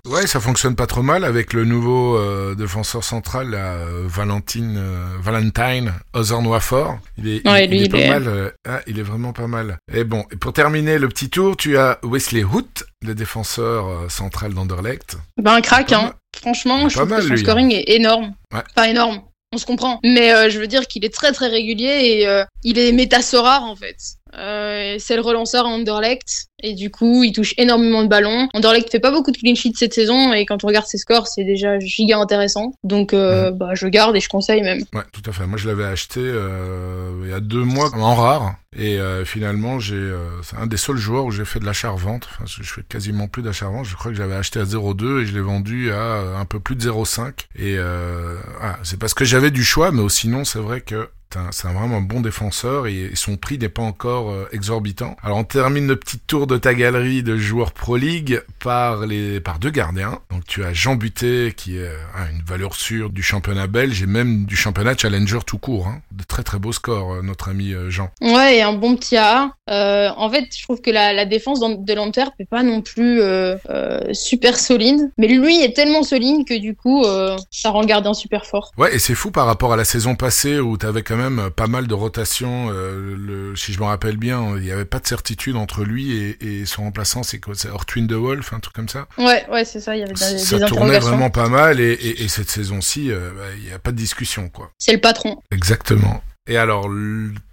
Ouais, ça fonctionne pas trop mal avec le nouveau défenseur central, là, Valentine, Valentine Ozornois-Fort. Il est, Ouais, il, lui, il est il pas est- mal. ah, il est vraiment pas mal. Et bon, et pour terminer le petit tour, tu as Wesley Hoot, le défenseur central d'Anderlecht. Ben, un crack, hein. Franchement, je trouve mal, que son lui, hein. scoring est énorme. Ouais. Pas énorme. On se comprend. Mais euh, je veux dire qu'il est très très régulier et euh, il est méta-Sorare en fait. Euh, c'est le relanceur à Anderlecht et du coup il touche énormément de ballons. Anderlecht fait pas beaucoup de clean sheets cette saison et quand on regarde ses scores c'est déjà giga intéressant. Donc euh, bah, je garde et je conseille même. Ouais, tout à fait. Moi, je l'avais acheté euh, il y a deux mois en rare. Et euh, finalement, j'ai euh, c'est un des seuls joueurs où j'ai fait de l'achat-revente. Enfin, je fais quasiment plus d'achat-revente. Je crois que j'avais acheté à 0,2 et je l'ai vendu à un peu plus de 0,5. Et euh, ah, c'est parce que j'avais du choix, mais sinon, c'est vrai que c'est un- vraiment bon défenseur et, son prix n'est pas encore euh, exorbitant. Alors on termine le petit tour de ta galerie de joueurs Pro League par les par deux gardiens. Donc tu as Jean Butet qui est euh, une valeur sûre du championnat belge et même du championnat challenger tout court. Hein. De très très beaux scores, euh, notre ami Jean. Ouais, et un bon petit AA. Euh, en fait, je trouve que la, la défense de l'Antwerp est pas non plus euh, euh, super solide, mais lui est tellement solide que du coup, ça rend le gardien super fort. Ouais, et c'est fou par rapport à la saison passée où tu avais quand même pas mal de rotations. le, si je me rappelle bien, il n'y avait pas de certitude entre lui et, et son remplaçant. C'est quoi C'est Ortwin de Wolf, un truc comme ça? Ouais, ouais, c'est ça. Il y avait des, Ça des tournait vraiment pas mal et, et- et cette saison-ci, bah, il n'y a pas de discussion, quoi. C'est le patron. Exactement. Et alors,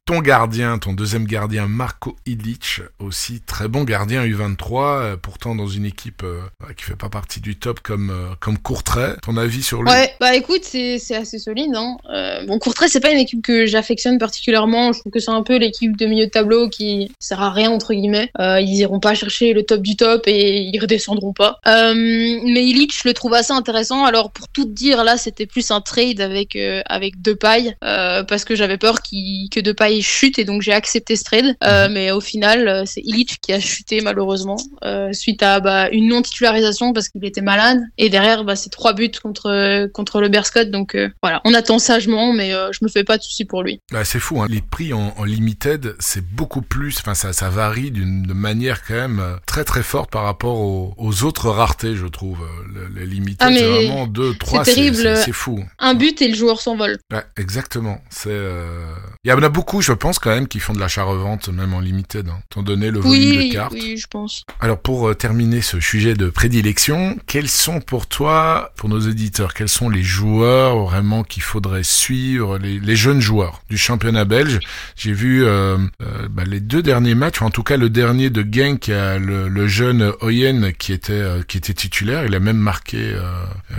ton gardien, ton deuxième gardien, Marco Ilic, aussi très bon gardien U23, euh, pourtant dans une équipe euh, qui fait pas partie du top comme euh, comme Courtrai. Ton avis sur lui? Ouais, bah écoute, c'est assez solide. Hein. Euh, bon, Courtrai, c'est pas une équipe que j'affectionne particulièrement. Je trouve que c'est un peu l'équipe de milieu de tableau qui sert à rien entre guillemets. Ils iront pas chercher le top du top et ils redescendront pas. Mais Illich, je le trouve assez intéressant. Alors pour tout dire, là, c'était plus un trade avec avec Depay parce que j'avais peur qu'il que Depay chute et donc j'ai accepté ce trade. Euh, mais au final, euh, c'est Illich qui a chuté malheureusement euh, suite à bah, une non titularisation parce qu'il était malade et derrière bah, c'est trois buts contre contre le Berscott. Donc euh, voilà, on attend sagement, mais je me fais pas de soucis pour lui. Bah, c'est fou, hein. les prix en, en limited, c'est beaucoup plus, enfin ça, ça varie d'une manière quand même très très forte par rapport aux, aux autres raretés, je trouve. Le, les limited, Ah, c'est vraiment deux, trois, c'est terrible. c'est- fou. Un but et le joueur s'envole. Ouais, exactement. C'est, il y en a beaucoup, je pense quand même, qui font de l'achat-revente même en limited, hein, étant donné le volume Oui, de cartes. oui, je pense. Alors pour euh, terminer ce sujet de prédilection, quels sont pour toi, pour nos éditeurs, quels sont les joueurs vraiment qu'il faudrait suivre, les, les jeunes joueurs du championnat belge? J'ai vu euh, euh, bah, les deux derniers matchs, ou en tout cas le dernier de Genk, euh, le, le jeune Oyen qui était euh, qui était titulaire, il a même marqué,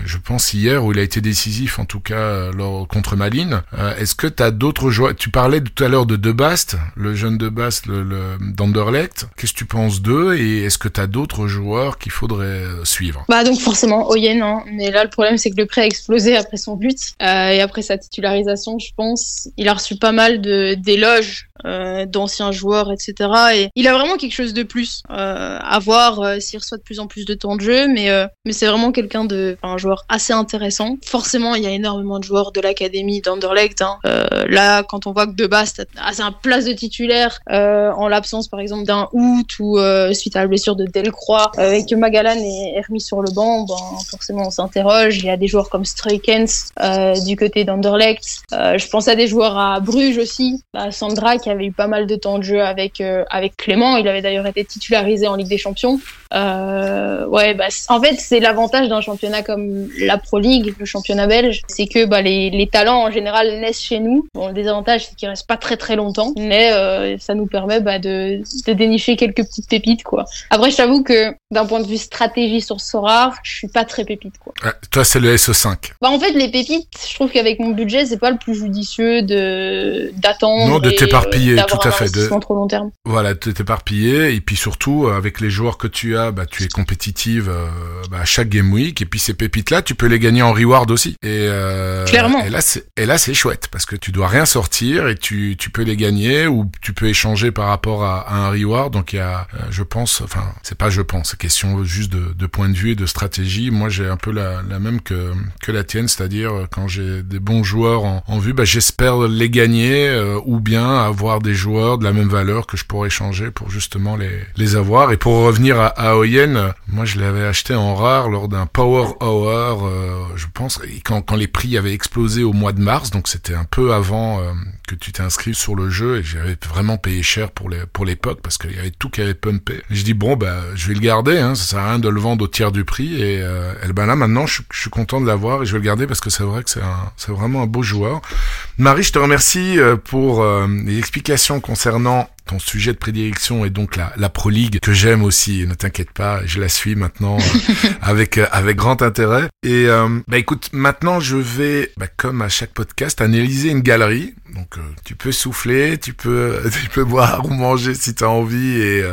je pense hier, où il a été décisif en tout cas lors, contre Malines. Est-ce que tu as d'autres joueurs? Tu parlais tout à de De Bast, le jeune De Bast, le, le, d'Anderlecht. Qu'est-ce que tu penses d'eux et est-ce que tu as d'autres joueurs qu'il faudrait euh, suivre? Bah donc forcément Oyen, hein. mais là le problème c'est que le prêt a explosé après son but euh, et après sa titularisation, je pense. Il a reçu pas mal d'éloges euh, d'anciens joueurs, etc. Et il a vraiment quelque chose de plus euh, à voir euh, s'il reçoit de plus en plus de temps de jeu, mais euh, mais c'est vraiment quelqu'un de, un joueur assez intéressant. Forcément, il y a énormément de joueurs de l'académie d'Anderlecht. Hein. Là, quand on voit que De Bast a un place de titulaire en l'absence par exemple d'un Hout ou suite à la blessure de Delcroix et que Magalan est, remis sur le banc, ben, forcément on s'interroge. Il y a des joueurs comme Streikens du côté d'Anderlecht. Je pense à des joueurs à Bruges aussi, à Sandra qui avait eu pas mal de temps de jeu avec euh, avec Clément. Il avait d'ailleurs été titularisé en Ligue des Champions. Euh, ouais, bah, en fait, c'est l'avantage d'un championnat comme la Pro League, le championnat belge, c'est que bah, les, les talents en général naissent chez nous. Bon, le désavantage, c'est qu'ils restent pas très très longtemps, mais euh, ça nous permet bah, de, de dénicher quelques petites pépites, quoi. Après, je t'avoue que d'un point de vue stratégie sur Sorare, je suis pas très pépite, quoi. Ouais, Toi, c'est le SE5. Bah, en fait, les pépites, je trouve qu'avec mon budget, c'est pas le plus judicieux de d'attendre. Non, de t'éparpiller, tout à un fait, de- trop long terme. Voilà, tu es éparpillé et puis surtout euh, avec les joueurs que tu as, bah, tu es compétitive euh, bah, à chaque game week et puis ces pépites là, tu peux les gagner en reward aussi. Et, euh, Clairement. Et là, c'est et là c'est chouette parce que tu dois rien sortir et tu tu peux les gagner ou tu peux échanger par rapport à, un reward. Donc il y a, euh, je pense, enfin c'est pas je pense, c'est question juste de, de, point de vue et de stratégie. Moi j'ai un peu la, la, même que que la tienne, c'est-à-dire quand j'ai des bons joueurs en, en vue, bah, j'espère les gagner euh, ou bien avoir des joueurs de la même valeur que je pourrais échanger pour justement les les avoir. Et pour revenir à, à Oyen, moi je l'avais acheté en rare lors d'un Power Hour, je pense, quand quand les prix avaient explosé au mois de mars, donc c'était un peu avant que tu t'inscrives sur le jeu et j'avais vraiment payé cher pour les pour l'époque parce qu'il y avait tout qui avait pumpé. Je dis bon bah je vais le garder, hein, ça sert à rien de le vendre au tiers du prix et, euh, et ben là maintenant je, je, suis content de l'avoir et je vais le garder parce que c'est vrai que c'est c'est vraiment un beau joueur. Marie, je te remercie euh, pour euh, les explications concernant ton sujet de prédilection est donc la, la Pro League que j'aime aussi. Ne t'inquiète pas, je la suis maintenant euh, avec euh, avec grand intérêt. Et euh, bah écoute, maintenant je vais, bah, comme à chaque podcast, analyser une galerie. Donc tu peux souffler, tu peux tu peux boire ou manger si tu as envie et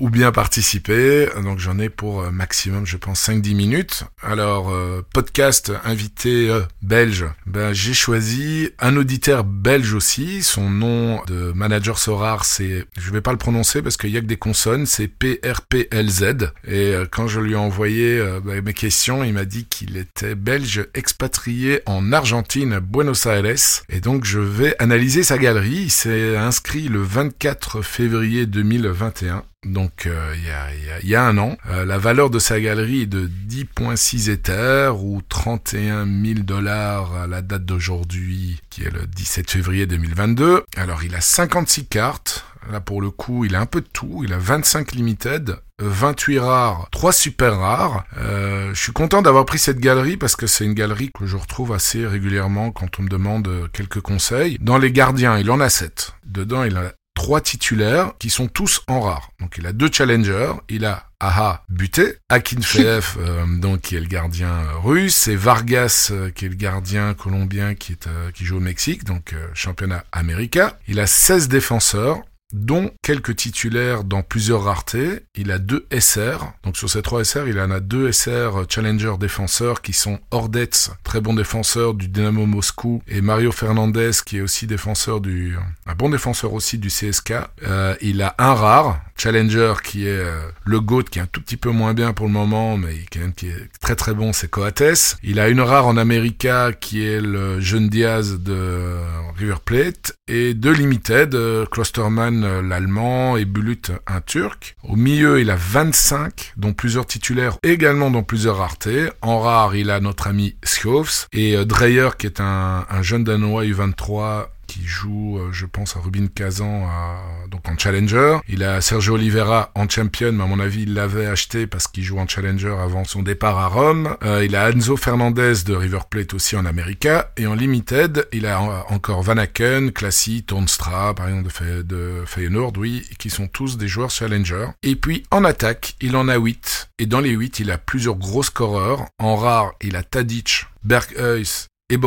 ou bien participer. Donc j'en ai pour maximum, je pense 5-10 minutes. Alors podcast invité belge. Ben j'ai choisi un auditeur belge aussi. Son nom de manager Sorar c'est je vais pas le prononcer parce qu'il y a que des consonnes, c'est PRPLZ. Et euh, quand je lui ai envoyé euh, bah, mes questions, il m'a dit qu'il était belge expatrié en Argentine, Buenos Aires. Et donc je vais analyser sa galerie. Il s'est inscrit le 24 février 2021. Donc euh, il y, a, un an, la valeur de sa galerie est de 10.6 Ethers ou 31 000 dollars à la date d'aujourd'hui, qui est le 17 février 2022. Alors il a 56 cartes, Là, pour le coup, il a un peu de tout. Il a 25 limited, 28 rares, 3 super rares. Euh, je suis content d'avoir pris cette galerie parce que c'est une galerie que je retrouve assez régulièrement quand on me demande quelques conseils. Dans les gardiens, il en a 7. Dedans, il a trois titulaires qui sont tous en rare. Donc il a deux challengers, il a Aha buté, Akinfeev euh, donc qui est le gardien russe et Vargas euh, qui est le gardien colombien qui est euh, qui joue au Mexique donc championnat américain. Il a 16 défenseurs dont quelques titulaires dans plusieurs raretés. Il a deux SR. Donc sur ces trois SR, il en a deux SR Challenger défenseurs qui sont Ordetz, très bon défenseur du Dynamo Moscou, et Mario Fernandez qui est aussi défenseur du, un bon défenseur aussi du CSK. Euh, il a un rare, Challenger qui est euh, le GOAT qui est un tout petit peu moins bien pour le moment mais quand même qui est très très bon c'est Coates. Il a une rare en America qui est le jeune Diaz de River Plate et deux limited euh, Klosterman euh, l'allemand et Bulut un turc. Au milieu il a 25 dont plusieurs titulaires également dans plusieurs raretés. En rare il a notre ami Schofs et Dreyer qui est un, un jeune danois U23 qui joue, euh, je pense, à Rubin Kazan, donc en Challenger. Il a Sergio Oliveira en Champion, mais à mon avis, il l'avait acheté parce qu'il joue en Challenger avant son départ à Rome. Euh, il a Enzo Fernandez de River Plate aussi en America. Et en Limited, il a encore Van Aken, Classy, Tornstra, par exemple, de, de Feyenoord, oui, qui sont tous des joueurs Challenger. Et puis, en attaque, il en a 8. Et dans les 8, il a plusieurs gros scoreurs. En rare, il a Tadic, Berghuis et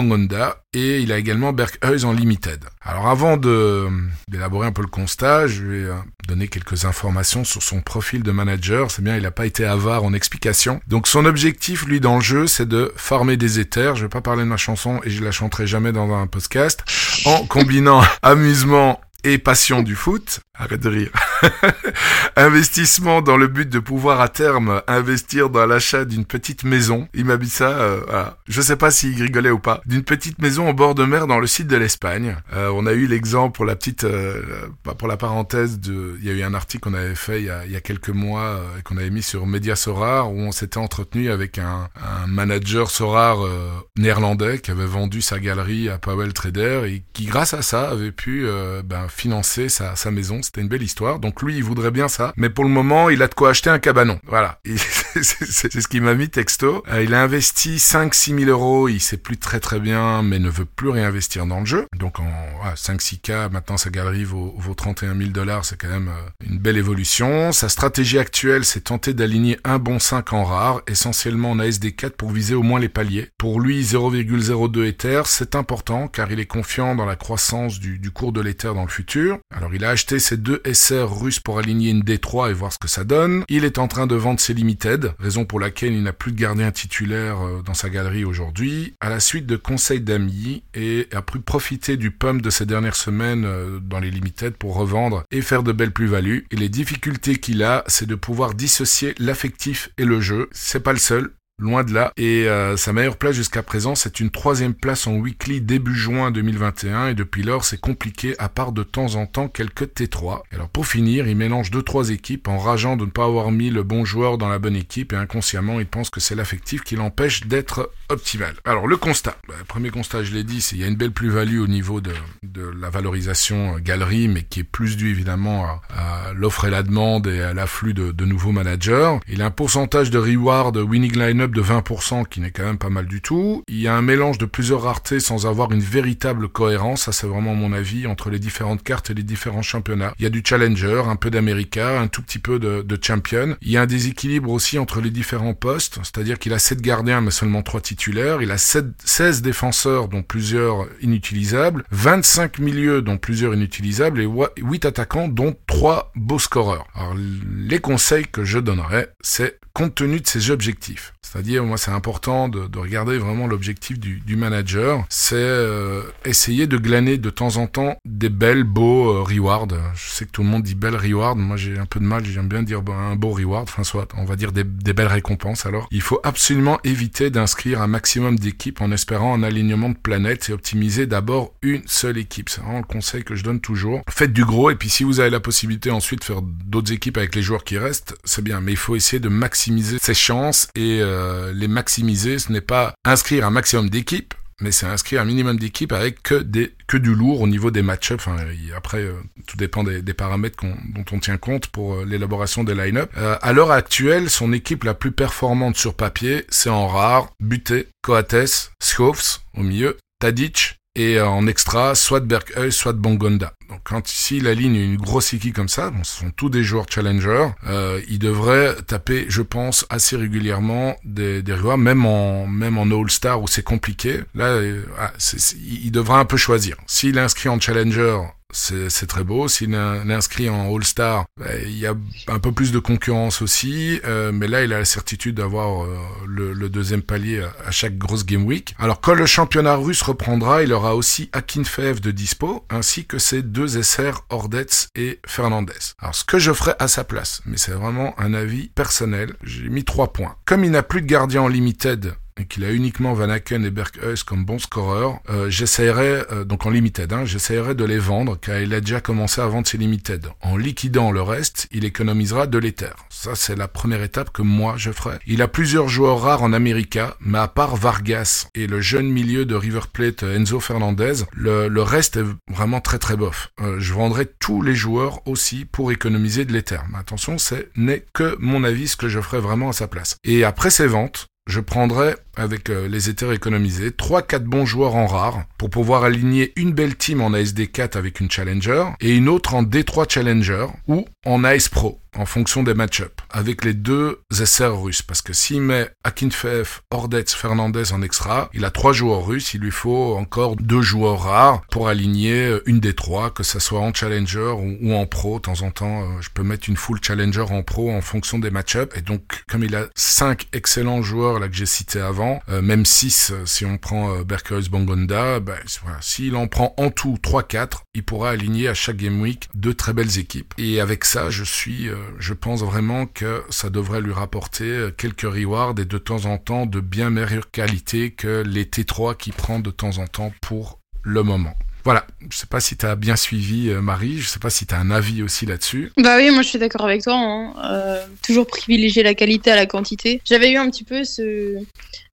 et il a également Berkhuis en limited. Alors avant de d'élaborer un peu le constat, je vais euh, donner quelques informations sur son profil de manager. C'est bien, il n'a pas été avare en explication. Donc son objectif, lui, dans le jeu, c'est de farmer des éthers. Je vais pas parler de ma chanson et je la chanterai jamais dans un podcast. En combinant amusement et passion du foot, arrête de rire, investissement dans le but de pouvoir à terme investir dans l'achat d'une petite maison. Il m'a dit ça, euh, voilà. je sais pas s'il rigolait ou pas, d'une petite maison au bord de mer dans le sud de l'Espagne. Euh, on a eu l'exemple pour la petite, euh, pour la parenthèse de, il y a eu un article qu'on avait fait il y a, il y a quelques mois euh, qu'on avait mis sur Media Sorar où on s'était entretenu avec un, un manager Sorar euh, néerlandais qui avait vendu sa galerie à Powell Trader et qui grâce à ça avait pu ben, financer sa, sa maison. C'était une belle histoire. Donc lui, il voudrait bien ça. Mais pour le moment, il a de quoi acheter un cabanon. Voilà. C'est ce qui m'a mis texto. Euh, il a investi 5-6 000 euros. Il sait plus très très bien, mais ne veut plus réinvestir dans le jeu. Donc en 5-6K, maintenant sa galerie vaut, vaut 31 000 dollars. C'est quand même euh, une belle évolution. Sa stratégie actuelle, c'est tenter d'aligner un bon 5 en rare, essentiellement en ASD4 pour viser au moins les paliers. Pour lui, 0,02 Ether, c'est important car il est confiant dans la croissance du, cours de l'Ether dans le futur. Alors il a acheté deux SR russe pour aligner une D3 et voir ce que ça donne. Il est en train de vendre ses limited, raison pour laquelle il n'a plus de gardien titulaire euh, dans sa galerie aujourd'hui, à la suite de conseils d'amis et a pu profiter du pump de ces dernières semaines euh, dans les limited pour revendre et faire de belles plus-values. Et les difficultés qu'il a, c'est de pouvoir dissocier l'affectif et le jeu. C'est pas le seul. Loin de là. Et euh, sa meilleure place jusqu'à présent, c'est une troisième place en weekly début juin 2021. Et depuis lors, c'est compliqué, à part de temps en temps quelques T3. alors pour finir, il mélange deux trois équipes en rageant de ne pas avoir mis le bon joueur dans la bonne équipe. Et inconsciemment, il pense que c'est l'affectif qui l'empêche d'être optimal. Alors le constat. Bah, premier constat, je l'ai dit, c'est qu'il y a une belle plus-value au niveau de, de la valorisation euh, galerie, mais qui est plus due évidemment à, l'offre et la demande et à l'afflux de, de nouveaux managers. Il a un pourcentage de reward winning line-up de 20%, qui n'est quand même pas mal du tout. Il y a un mélange de plusieurs raretés sans avoir une véritable cohérence, ça c'est vraiment mon avis, entre les différentes cartes et les différents championnats. Il y a du Challenger, un peu d'America, un tout petit peu de, Champion. Il y a un déséquilibre aussi entre les différents postes, c'est-à-dire qu'il a 7 gardiens mais seulement 3 titulaires, il a 7, 16 défenseurs dont plusieurs inutilisables, 25 milieux dont plusieurs inutilisables et 8 attaquants dont 3 beaux scoreurs. Alors les conseils que je donnerais, c'est compte tenu de ses objectifs. C'est-à-dire, moi, c'est important de, de, regarder vraiment l'objectif du, du, manager. C'est euh, essayer de glaner de temps en temps des belles, beaux euh, rewards. Je sais que tout le monde dit belles rewards. Moi, j'ai un peu de mal. J'aime bien dire un beau reward. Enfin, soit, on va dire des, des belles récompenses. Alors, il faut absolument éviter d'inscrire un maximum d'équipes en espérant un alignement de planètes et optimiser d'abord une seule équipe. C'est vraiment le conseil que je donne toujours. Faites du gros et puis si vous avez la possibilité ensuite de faire d'autres équipes avec les joueurs qui restent, c'est bien. Mais il faut essayer de maximiser ses chances et euh, les maximiser. Ce n'est pas inscrire un maximum d'équipes, mais c'est inscrire un minimum d'équipes avec que des que du lourd au niveau des match Enfin, après, euh, tout dépend des, paramètres dont on tient compte pour euh, l'élaboration des line-up. à l'heure actuelle, son équipe la plus performante sur papier, c'est en rare, Buté, Coates, Schoofs au milieu, Tadic et en extra, soit Berkhuis, soit Bongonda. Donc quand ici la ligne est une grosse équipe comme ça, bon, ce sont tous des joueurs challenger, euh, il devrait taper, je pense, assez régulièrement des, des même en même en All-Star où c'est compliqué. Là, euh, ah, il devra un peu choisir. S'il inscrit en challenger c'est très beau. S'il est inscrit en All-Star, bah, il y a un peu plus de concurrence aussi, euh, mais là il a la certitude d'avoir euh, le, deuxième palier à, chaque grosse game week. Alors quand le championnat russe reprendra, il aura aussi Akinfeev de dispo, ainsi que ses deux SR Ordetz et Fernandez. Alors ce que je ferai à sa place, mais c'est vraiment un avis personnel, j'ai mis trois points. Comme il n'a plus de gardien en limited qu'il a uniquement Van Aken et Berghuis comme bons scoreurs, euh, j'essaierai, euh, donc en limited, hein, j'essaierai de les vendre car il a déjà commencé à vendre ses limited. En liquidant le reste, il économisera de l'éther. Ça, c'est la première étape que moi je ferai. Il a plusieurs joueurs rares en America, mais à part Vargas et le jeune milieu de River Plate Enzo Fernandez, le, le reste est vraiment très très bof. Euh, je vendrai tous les joueurs aussi pour économiser de l'éther. Mais attention, ce n'est que mon avis, ce que je ferai vraiment à sa place. Et après ces ventes, je prendrai, avec euh, les éthers économisés, 3-4 bons joueurs en rare pour pouvoir aligner une belle team en ASD4 avec une Challenger et une autre en D3 Challenger ou en AS Pro en fonction des match avec les deux SR russes. Parce que s'il met Akinfeev, Ordetz, Fernandez en extra, il a trois joueurs russes, il lui faut encore deux joueurs rares pour aligner une des trois, que ça soit en challenger ou, en pro. De temps en temps, euh, je peux mettre une full challenger en pro en fonction des match Et donc, comme il a cinq excellents joueurs là que j'ai cités avant, euh, même six euh, si on prend euh, Bongonda, ben, voilà, s'il en prend en tout 3-4, il pourra aligner à chaque game week deux très belles équipes. Et avec ça, je suis je pense vraiment que ça devrait lui rapporter euh, quelques rewards et de temps en temps de bien meilleure qualité que les T3 qu'il prend de temps en temps pour le moment. Voilà, je sais pas si tu as bien suivi euh, Marie, je sais pas si tu as un avis aussi là-dessus. Bah oui, moi je suis d'accord avec toi. Hein. Euh, toujours privilégier la qualité à la quantité. J'avais eu un petit peu ce,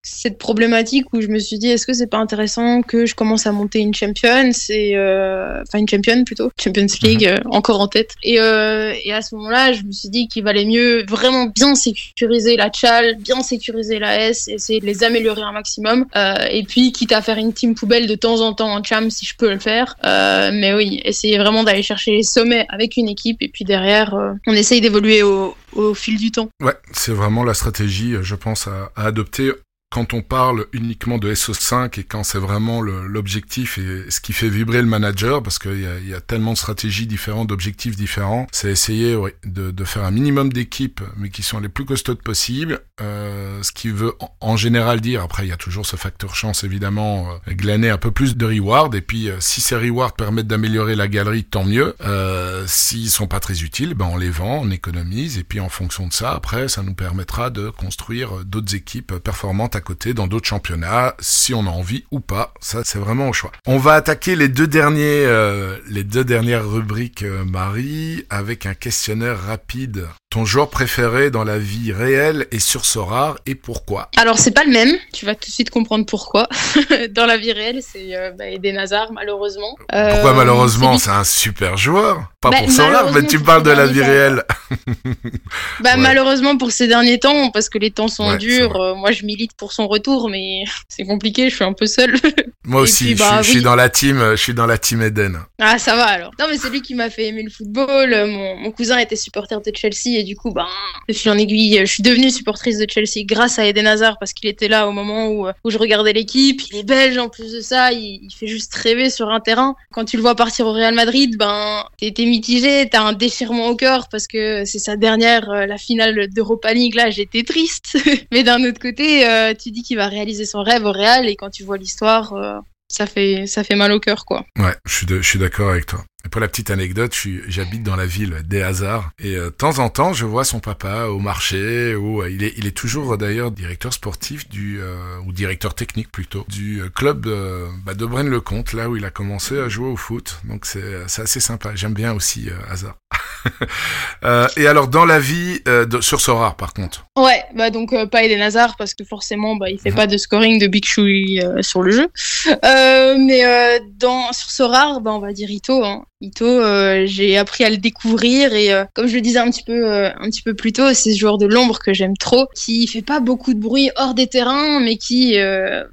cette problématique où je me suis dit est-ce que c'est pas intéressant que je commence à monter une champion c'est euh, enfin une champion plutôt. Champions League mhm. euh, encore en tête. Et, euh, et à ce moment-là je me suis dit qu'il valait mieux vraiment bien sécuriser la chal bien sécuriser la S essayer de les améliorer un maximum. Et puis quitte à faire une team poubelle de temps en temps en cham si je peux le faire mais oui essayer vraiment d'aller chercher les sommets avec une équipe et puis derrière on essaye d'évoluer au, au fil du temps. Ouais c'est vraiment la stratégie je pense à, à adopter quand on parle uniquement de SO5 et quand c'est vraiment l'objectif et ce qui fait vibrer le manager, parce qu'il y, a, tellement de stratégies différentes, d'objectifs différents, c'est essayer de, faire un minimum d'équipes, mais qui sont les plus costaudes possibles. Euh, ce qui veut en, général dire, après il y a toujours ce facteur chance évidemment, euh, glaner un peu plus de reward. Et puis euh, si ces rewards permettent d'améliorer la galerie, tant mieux. Euh, S'ils sont pas très utiles, ben on les vend, on économise. Et puis en fonction de ça, après, ça nous permettra de construire d'autres équipes performantes côté dans d'autres championnats, si on a envie ou pas. Ça, c'est vraiment au choix. On va attaquer les deux derniers, euh, les deux dernières rubriques, euh, Marie, avec un questionnaire rapide. Ton joueur préféré dans la vie réelle et sur Sorar et pourquoi? Alors c'est pas le même. Tu vas tout de suite comprendre pourquoi. dans la vie réelle, c'est euh, bah, Eden Hazard malheureusement. Pourquoi malheureusement? C'est un super joueur. Pas bah, pour Sorar, mais tu parles de la vie réelle. bah malheureusement pour ces derniers temps, parce que les temps sont durs. moi je milite pour son retour mais c'est compliqué, je suis un peu seule. Moi aussi, je, suis, bah dans la team, je suis dans la team Eden. Ah, ça va alors. Non, mais c'est lui qui m'a fait aimer le football. Mon, cousin était supporter de Chelsea et du coup, bah, je suis en aiguille, je suis devenue supportrice de Chelsea grâce à Eden Hazard parce qu'il était là au moment où, où je regardais l'équipe. Il est belge en plus de ça, il, fait juste rêver sur un terrain. Quand tu le vois partir au Real Madrid, ben, t'es mitigé, t'as un déchirement au cœur parce que c'est sa dernière, euh, la finale d'Europa League. Là, j'étais triste. mais d'un autre côté, euh, tu dis qu'il va réaliser son rêve au Real et quand tu vois l'histoire, euh, ça fait ça fait mal au cœur quoi. Ouais, je suis d'accord avec toi. Pour la petite anecdote, j'habite dans la ville des hasards et euh, de temps en temps, je vois son papa au marché où euh, il est il est toujours d'ailleurs directeur sportif du ou directeur technique plutôt du club de, bah, de Braine-le-Comte là où il a commencé à jouer au foot. Donc c'est assez sympa. J'aime bien aussi hasard. Euh, et alors dans la vie euh, de, sur Sora par contre. Ouais, bah donc euh, pas Eden Hazard parce que forcément bah il fait mhm. pas de scoring de Big Shui sur le jeu. mais dans sur Sora, bah on va dire Ito. Hein. Ito, euh, j'ai appris à le découvrir et euh, comme je le disais un petit peu euh, un petit peu plus tôt, c'est ce joueur de l'ombre que j'aime trop, qui fait pas beaucoup de bruit hors des terrains, mais qui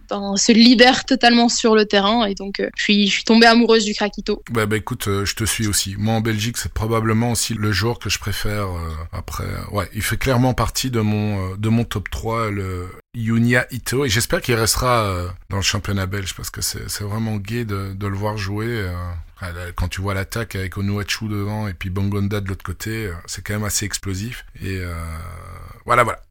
ben, se libère totalement sur le terrain et donc je suis je suis tombée amoureuse du crack Ito. Bah, bah écoute, je te suis aussi. Moi en Belgique, c'est probablement aussi le joueur que je préfère après. Ouais, il fait clairement partie de mon de mon top 3 le Yunia Ito et j'espère qu'il restera dans le championnat belge parce que c'est vraiment gai de, de le voir jouer. Quand tu vois l'attaque avec Onuachu devant et puis Bangonda de l'autre côté, euh, c'est quand même assez explosif. Et euh, voilà, voilà.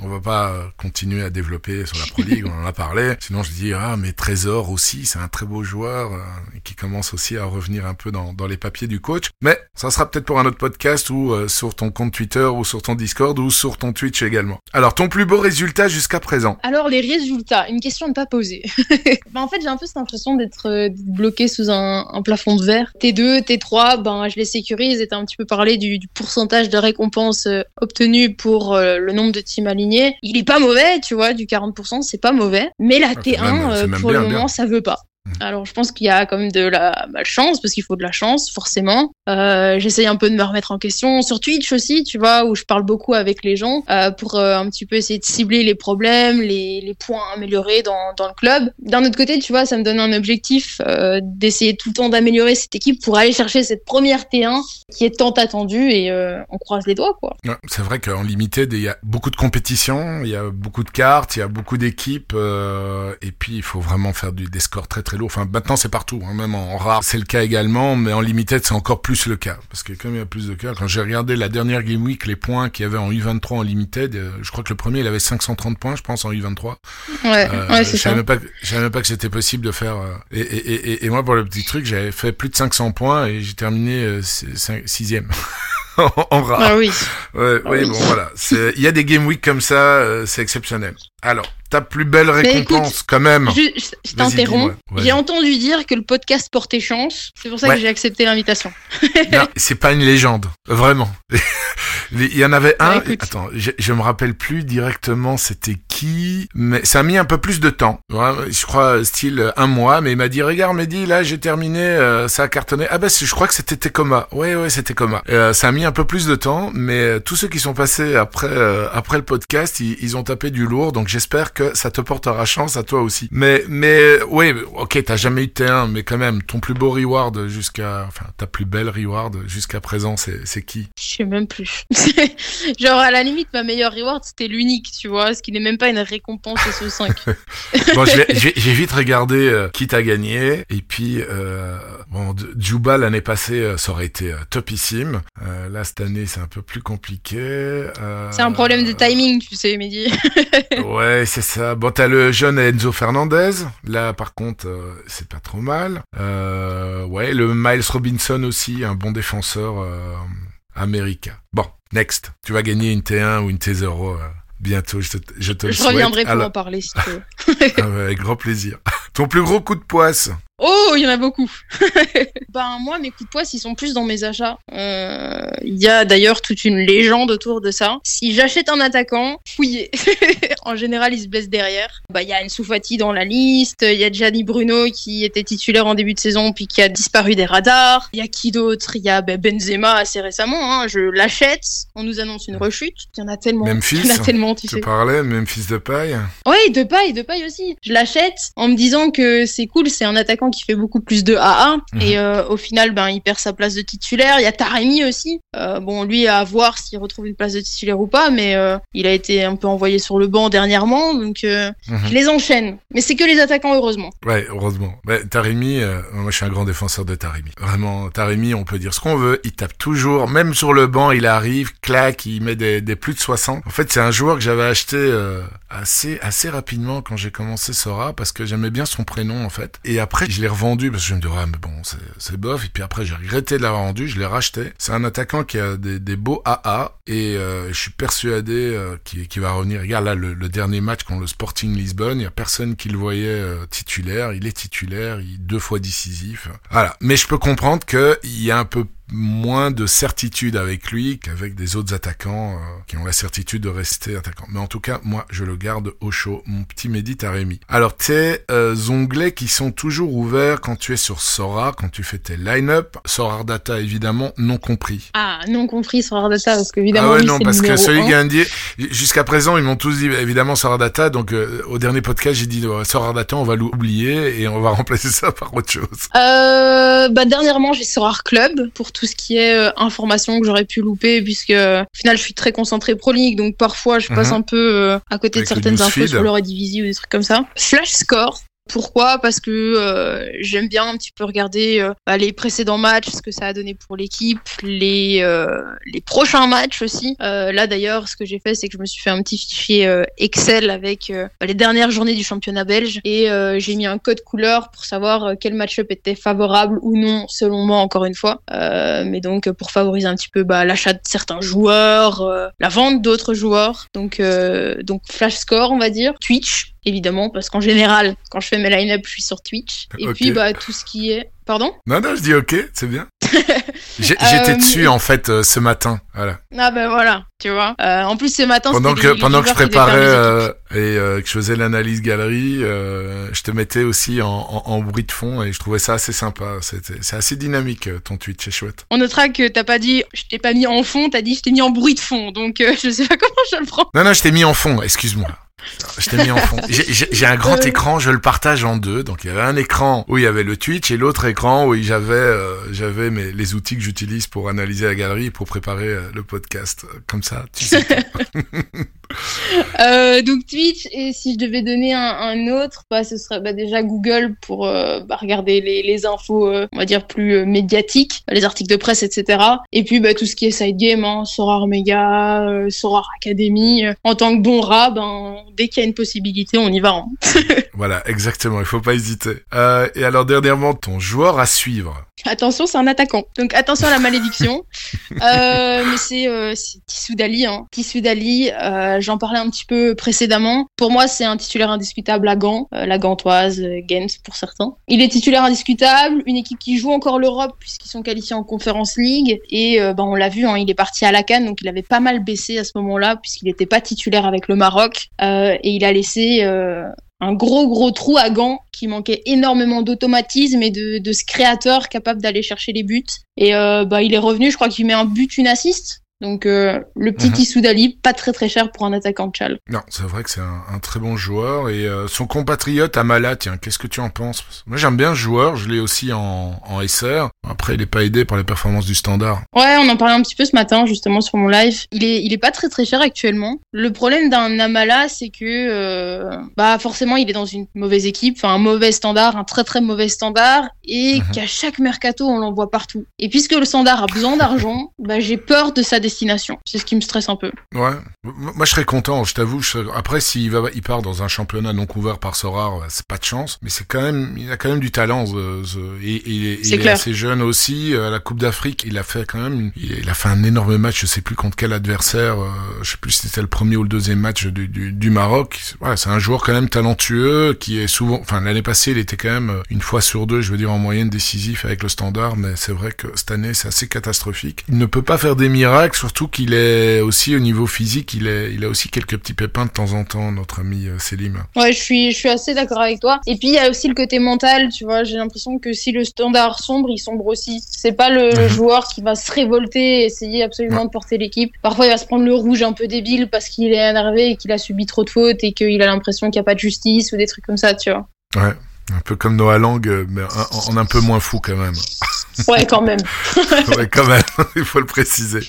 On va pas continuer à développer sur la Pro League, on en a parlé. Sinon, je dis, ah, mais Trésor aussi, c'est un très beau joueur euh, qui commence aussi à revenir un peu dans, dans les papiers du coach. Mais ça sera peut-être pour un autre podcast ou euh, sur ton compte Twitter ou sur ton Discord ou sur ton Twitch également. Alors, ton plus beau résultat jusqu'à présent? Alors, les résultats, une question ne pas poser. bah, en fait, j'ai un peu cette impression d'être euh, bloqué sous un, un, plafond de verre. T2, T3, ben, je les sécurise et un petit peu parlé du, du pourcentage de récompenses obtenues pour le nombre de teams il est pas mauvais, tu vois, du 40%, c'est pas mauvais. Mais la ah, T1, euh, pour le moment, ça veut pas. Mm. Alors, je pense qu'il y a quand même de la malchance, parce qu'il faut de la chance, forcément. Euh, J'essaye un peu de me remettre en question sur Twitch aussi, tu vois, où je parle beaucoup avec les gens euh, pour euh, un petit peu essayer de cibler les problèmes, les, les points améliorés dans, dans le club. D'un autre côté, tu vois, ça me donne un objectif euh, d'essayer tout le temps d'améliorer cette équipe pour aller chercher cette première T1 qui est tant attendue et on croise les doigts, quoi. c'est vrai qu'en limited, il y a beaucoup de compétitions, il y a beaucoup de cartes, il y a beaucoup d'équipes, et puis il faut vraiment faire du, des scores très très Enfin, maintenant c'est partout, hein, même en rare, c'est le cas également, mais en limited c'est encore plus le cas, parce que comme il y a plus de cas, quand j'ai regardé la dernière game week, les points qu'il y avait en U23 en limited, euh, je crois que le premier il avait 530 points, je pense en U23. Ouais, euh, ouais c'est ça. Je savais même pas que c'était possible de faire. Euh, et, et, et, et, moi pour le petit truc, j'avais fait plus de 500 points et j'ai terminé euh, sixième. en rare. Ah oui. Ouais, ah oui, bon voilà. Il y a des game week comme ça, c'est exceptionnel. Alors, ta plus belle récompense, quand même. Je, t'interromps. J'ai entendu dire que le podcast portait chance. C'est pour ça que j'ai accepté l'invitation. c'est pas une légende, vraiment. Il y en avait un. Bah, attends, je, je me rappelle plus directement c'était mais ça a mis un peu plus de temps. Je crois style un mois, mais il m'a dit regarde Mehdi, là j'ai terminé, euh, ça a cartonné. Ah bah je crois que c'était Tecoma. Ouais ouais c'était Tecoma. Euh, ça a mis un peu plus de temps, mais euh, tous ceux qui sont passés après après le podcast, ils, ont tapé du lourd, donc j'espère que ça te portera chance à toi aussi. Mais mais oui, ok, t'as jamais eu T1, mais quand même ton plus beau reward jusqu'à, enfin ta plus belle reward jusqu'à présent, c'est qui? Je sais même plus. Genre, à la limite, ma meilleure reward, c'était l'unique, tu vois, ce qui n'est même pas une récompense ce 5 Bon, j'ai vite regardé euh, qui t'a gagné. Et puis, euh, bon, Juba l'année passée, euh, ça aurait été topissime. Là, cette année, c'est un peu plus compliqué. C'est un problème de timing, tu sais, Mehdi. Ouais, c'est ça. Bon, t'as le jeune Enzo Fernandez. Là, par contre, c'est pas trop mal. Ouais, le Miles Robinson aussi, un bon défenseur américain. Bon, next. Tu vas gagner une T1 ou une T0 euh, bientôt, je te, je te Je reviendrai pour en parler si tu veux. Ah avec grand plaisir. Ton plus gros coup de poisse Oh, il y en a beaucoup. ben moi, mes coups de poisse, ils sont plus dans mes achats. Euh, Il y a d'ailleurs toute une légende autour de ça. Si j'achète un attaquant, fouillez. en général, il se blesse derrière. Bah, il y a Ansu Fati dans la liste. Il y a Gianni Bruno qui était titulaire en début de saison puis qui a disparu des radars. Il y a qui d'autre? Il y a ben, Benzema assez récemment. Hein. Je l'achète. On nous annonce une rechute. Il y en a tellement. Memphis, Il y en a tellement, tu parlais, Memphis de paille Oui, de paille, de paille aussi. Je l'achète en me disant que c'est cool, c'est un attaquant qui fait beaucoup plus de AA. Mhm. Et euh, au final, ben, il perd sa place de titulaire. Il y a Taremi aussi. Euh, bon, lui, à voir s'il retrouve une place de titulaire ou pas, mais euh, il a été un peu envoyé sur le banc dernièrement. Donc, Mhm. je les enchaîne. Mais c'est que les attaquants, heureusement. Ouais, heureusement. Ouais, Taremi, moi je suis un grand défenseur de Taremi. Vraiment, Taremi, on peut dire ce qu'on veut, il tape toujours, même sur le banc, il arrive, claque, il met des, des plus de 60. En fait, c'est un joueur que j'avais acheté assez assez rapidement quand j'ai commencé Sora, parce que j'aimais bien son prénom en fait. Et après, je l'ai revendu, parce que je me dis, ouais, mais bon, c'est- bof. Et puis après, j'ai regretté de l'avoir vendu, je l'ai racheté. C'est un attaquant qui a des, des beaux AA, et euh, je suis persuadé euh, qu'il qu'il va revenir. Regarde là, le, le dernier match contre le Sporting Lisbonne, il y a personne qui le voyait euh, titulaire, il est titulaire, il est deux fois décisif. Voilà. Mais je peux comprendre qu'il y a un peu moins de certitude avec lui qu'avec des autres attaquants euh, qui ont la certitude de rester attaquants. Mais en tout cas, moi, je le garde au chaud, mon petit Mehdi Taremi. Alors, tes euh, onglets qui sont toujours ouverts quand tu es sur Sora, quand tu fais tes line-up, Sora Data évidemment non compris. Ah, non compris sur Ardata, parce qu'évidemment, ah ouais, lui, non, parce que celui qui a dit, jusqu'à présent, ils m'ont tous dit évidemment Sora Data, donc euh, au dernier podcast, j'ai dit ouais, Sora Data, on va l'oublier et on va remplacer ça par autre chose. Euh, bah dernièrement j'ai Sorar Club pour tout ce qui est euh, information que j'aurais pu louper puisque euh, au final je suis très concentré pro league donc parfois je passe Mhm. un peu euh, à côté Avec de certaines infos sur le Redivisie ou des trucs comme ça. Flash Score. Pourquoi? Parce que euh, j'aime bien un petit peu regarder euh, bah, les précédents matchs, ce que ça a donné pour l'équipe, les euh, les prochains matchs aussi. Euh, là d'ailleurs, ce que j'ai fait, c'est que je me suis fait un petit fichier euh, Excel avec bah, les dernières journées du championnat belge et j'ai mis un code couleur pour savoir quel match-up était favorable ou non, selon moi encore une fois. Mais donc pour favoriser un petit peu bah, l'achat de certains joueurs, la vente d'autres joueurs. Donc donc Flash Score, on va dire, Twitch évidemment parce qu'en général, quand je fais mes line-up, je suis sur Twitch. Et puis bah tout ce qui est Pardon? Non, non, je dis ok, c'est bien. J'étais Euh, dessus en fait euh, ce matin, voilà. Ah ben voilà, tu vois. Euh, en plus ce matin, Pendant que pendant que je préparais et que je faisais l'analyse galerie, je te mettais aussi en, en, en bruit de fond et je trouvais ça assez sympa. C'est assez dynamique ton tweet, c'est chouette. On notera que t'as pas dit je t'ai pas mis en fond, t'as dit je t'ai mis en bruit de fond. Donc je sais pas comment je le prends. Non non, je t'ai mis en fond, excuse-moi. Je t'ai mis en fond. J'ai- un grand écran, je le partage en deux. Donc il y avait un écran où il y avait le Twitch et l'autre écran où j'avais euh, j'avais mes les outils que j'utilise pour analyser la galerie et pour préparer euh, le podcast. Comme ça, tu sais. Euh, donc Twitch et si je devais donner un, un autre, bah ce serait bah, déjà Google pour euh, bah, regarder les, les infos, euh, on va dire plus médiatiques, les articles de presse, etc. Et puis bah, tout ce qui est side game, hein, Sorar Mega, Academy. En tant que bon rat, ben dès qu'il y a une possibilité, on y va. hein. voilà, exactement. Il faut pas hésiter. Et alors dernièrement, ton joueur à suivre. Attention, c'est un attaquant. Donc attention à la malédiction. mais c'est euh, c'est Tissou Dali. Hein. J'en parlais un petit peu précédemment. Pour moi, c'est un titulaire indiscutable à Gand, euh, la Gantoise, euh, Gent pour certains. Il est titulaire indiscutable, une équipe qui joue encore l'Europe puisqu'ils sont qualifiés en Conference League. Et euh, ben, on l'a vu, hein, il est parti à la Cannes, donc il avait pas mal baissé à ce moment-là puisqu'il n'était pas titulaire avec le Maroc. Et il a laissé... Un gros gros trou à Gand qui manquait énormément d'automatisme et de, ce créateur capable d'aller chercher les buts. Et euh, bah il est revenu, je crois qu'il met un but, une assist. Donc euh, le petit Dali, pas très très cher pour un attaquant de Chal. Non, c'est vrai que c'est un, un très bon joueur. Et euh, son compatriote Amala, tiens, qu'est-ce que tu en penses? Moi j'aime bien ce joueur, je l'ai aussi en, en SR. Après, il est pas aidé par les performances du standard. Ouais, on en parlait un petit peu ce matin justement sur mon live. Il est, il est pas très très cher actuellement. Le problème d'un Amala, c'est que euh, bah forcément il est dans une mauvaise équipe, enfin un mauvais standard, un très très mauvais standard, et Mhm. qu'à chaque mercato on l'envoie partout. Et puisque le standard a besoin d'argent, bah j'ai peur de sa destination. C'est ce qui me stresse un peu. Ouais. Moi, je serais content, je t'avoue. serais- Après, s'il va, il part dans un championnat non couvert par Sorar, ouais, c'est pas de chance. Mais c'est quand même, il a quand même du talent. ce- et, et- et C'est il est clair. assez jeune aussi. À la Coupe d'Afrique, il a fait quand même, il, a fait un énorme match. Je sais plus contre quel adversaire. euh, je sais plus si c'était le premier ou le deuxième match du, du, du Maroc. C'est un joueur quand même talentueux qui est souvent, enfin, l'année passée, il était quand même euh, une fois sur deux, je veux dire, en moyenne décisif avec le standard. Mais c'est vrai que cette année, c'est assez catastrophique. Il ne peut pas faire des miracles, surtout qu'il est aussi au niveau physique, il est, il a aussi quelques petits pépins de temps en temps, notre ami euh, Selim. Ouais, je suis, je suis assez d'accord avec toi. Et puis il y a aussi le côté mental, tu vois. J'ai l'impression que si le standard sombre, il sombre aussi. C'est pas le, le Mhm. joueur qui va se révolter, et essayer absolument de porter l'équipe. Parfois, il va se prendre le rouge un peu débile parce qu'il est énervé et qu'il a subi trop de fautes et qu'il a l'impression qu'il n'y a pas de justice ou des trucs comme ça, tu vois. Ouais. Un peu comme Noah Lang, euh, mais en, en un peu moins fou quand même. Ouais, quand même. ouais, quand même, il faut le préciser.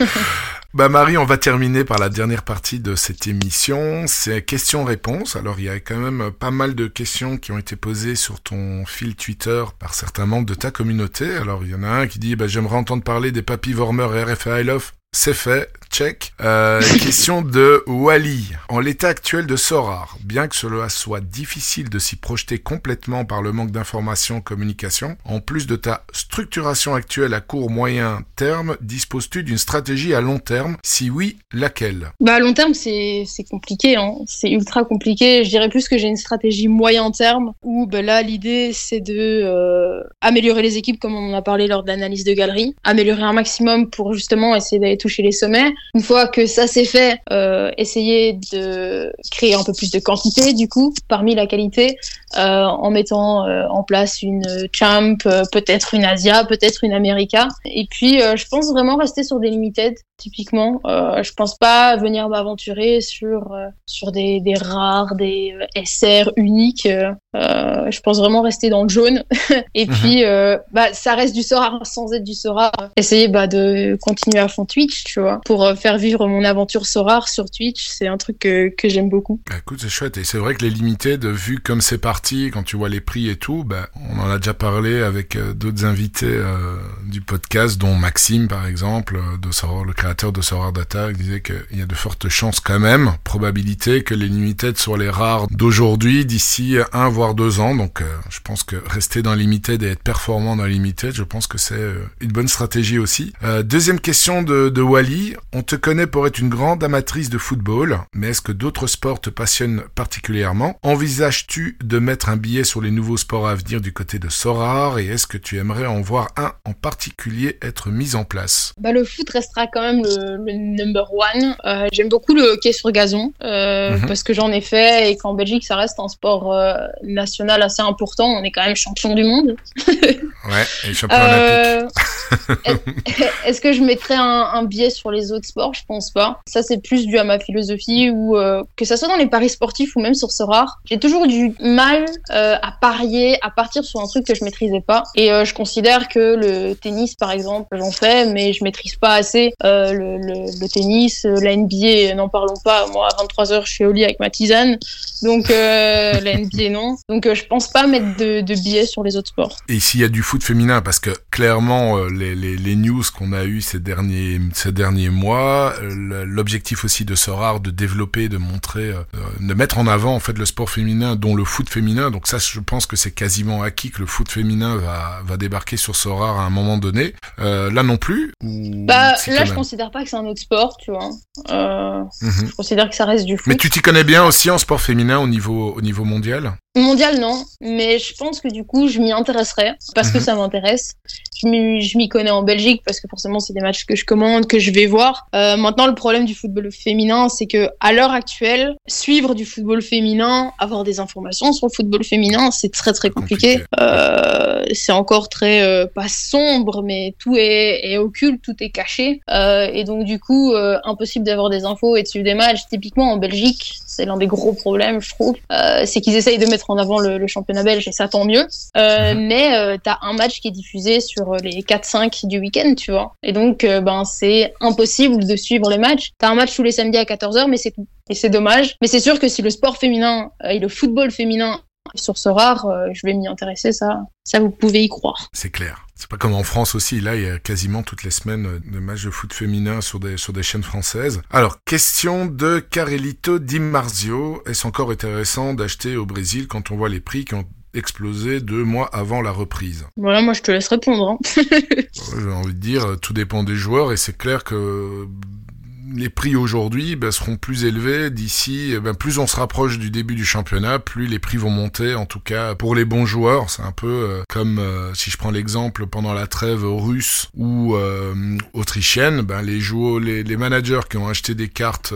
Bah Marie, on va terminer par la dernière partie de cette émission. C'est questions-réponses. Alors il y a quand même pas mal de questions qui ont été posées sur ton fil Twitter par certains membres de ta communauté. Alors il y en a un qui dit bah, j'aimerais entendre parler des papy Vormer et RFA I Love. C'est fait, check. Euh, question de Wally. En l'état actuel de Sorar, bien que cela soit difficile de s'y projeter complètement par le manque d'informations, communication, en plus de ta structuration actuelle à court moyen terme, disposes-tu d'une stratégie à long terme? Si oui, laquelle? Bah, à long terme, c'est compliqué, hein. c'est ultra compliqué. Je dirais plus que j'ai une stratégie moyen terme où bah, là, l'idée, c'est de euh, améliorer les équipes, comme on en a parlé lors de l'analyse de galerie, améliorer un maximum pour justement essayer d'aller toucher les sommets. Une fois que ça c'est fait, euh, essayer de créer un peu plus de quantité, du coup, parmi la qualité, euh, en mettant euh, en place une champ, euh, peut-être une Asia, peut-être une America. Et puis, je pense vraiment rester sur des limited, typiquement. Je pense pas venir m'aventurer sur sur des, des rares, des SR uniques. je pense vraiment rester dans le jaune. Et Mhm. puis, bah, ça reste du Sora sans être du Sora. Essayer bah, de continuer à fond Twitch, tu vois, pour faire vivre mon aventure Sora sur Twitch. C'est un truc que, que j'aime beaucoup. Bah, écoute, c'est chouette. Et c'est vrai que les limited, vu comme c'est parti, quand tu vois les prix et tout, bah, on en a déjà parlé avec euh, d'autres invités euh, du podcast, dont Maxime, par exemple, euh, de Soror, le créateur de Soror Data, qui disait qu'il y a de fortes chances quand même, probabilité, que les limited soient les rares d'aujourd'hui, d'ici un voire deux ans. Donc, je pense que rester dans limited et être performant dans limited, je pense que c'est une bonne stratégie aussi. Deuxième question de, de Wally. On te connaît pour être une grande amatrice de football, mais est-ce que d'autres sports te passionnent particulièrement? Envisages-tu de mettre un billet sur les nouveaux sports à venir du côté de Sorar et est-ce que tu aimerais en voir un en particulier être mis en place? Bah, le foot restera quand même le, le number one. Euh, J'aime beaucoup le hockey sur gazon euh, Mhm. parce que j'en ai fait et qu'en Belgique ça reste un sport euh, national assez important. On est quand même champion du monde. Ouais, et champion olympique. Est- Est-ce que je mettrais un, un biais sur les autres sports? Je pense pas. Ça c'est plus dû à ma philosophie ou euh, que ça soit dans les paris sportifs ou même sur ce rare. J'ai toujours du mal euh, à parier, à partir sur un truc que je maîtrisais pas. Et euh, je considère que le tennis par exemple, j'en fais, mais je maîtrise pas assez euh, le, tennis, la NBA, n'en parlons pas. Moi à 23 h je suis au lit avec ma tisane, donc la NBA non. Donc je pense pas mettre de, de biais sur les autres sports. Et s'il y a du foot féminin, parce que clairement les, news qu'on a eu ces derniers ces derniers mois, l'objectif aussi de Sorar de développer, de montrer, de mettre en avant en fait le sport féminin, dont le foot féminin. Donc ça, je pense que c'est quasiment acquis que le foot féminin va va débarquer sur Sorar à un moment donné. Euh, là non plus. Ou Bah là quand je même? considère pas que c'est un autre sport, tu vois. Euh, Mhm. je considère que ça reste du foot. Mais tu t'y connais bien aussi en sport féminin au niveau au niveau mondial? Mondial, non, mais je pense que du coup, je m'y intéresserai parce que Mhm. ça m'intéresse. Je m'y connais en Belgique parce que forcément, c'est des matchs que je commande, que je vais voir. Euh, maintenant, le problème du football féminin, c'est que à l'heure actuelle, suivre du football féminin, avoir des informations sur le football féminin, c'est très très compliqué. Compliqué. Euh, c'est encore très euh, pas sombre, mais tout est, est occulte, tout est caché, Euh, et donc du coup, euh, impossible d'avoir des infos et de suivre des matchs. Typiquement en Belgique, c'est l'un des gros problèmes, je trouve, euh, c'est qu'ils essayent de mettre en avant le, le championnat belge et ça tant mieux. Euh, Mais euh, t'as un match qui est diffusé sur les 4-5 du week-end, tu vois. Et donc, ben c'est impossible de suivre les matchs. T'as un match tous les samedis à 14h, mais c'est tout. Et c'est dommage. Mais c'est sûr que si le sport féminin et le football féminin sur ce rare, je vais m'y intéresser, ça, ça vous pouvez y croire. C'est clair. C'est pas comme en France aussi. Là, il y a quasiment toutes les semaines euh, de matchs de foot féminin sur des, sur des chaînes françaises. Alors, question de Carelito Di Marzio. Est-ce encore intéressant d'acheter au Brésil quand on voit les prix qui ont explosé deux mois avant la reprise? Voilà, moi je te laisse répondre. hein. J'ai envie de dire, euh, tout dépend des joueurs et c'est clair que les prix aujourd'hui ben, seront plus élevés d'ici. Ben, plus on se rapproche du début du championnat, plus les prix vont monter. En tout cas, pour les bons joueurs, c'est un peu euh, comme euh, si je prends l'exemple pendant la trêve russe ou euh, autrichienne. Ben, les joueurs, les, les managers qui ont acheté des cartes.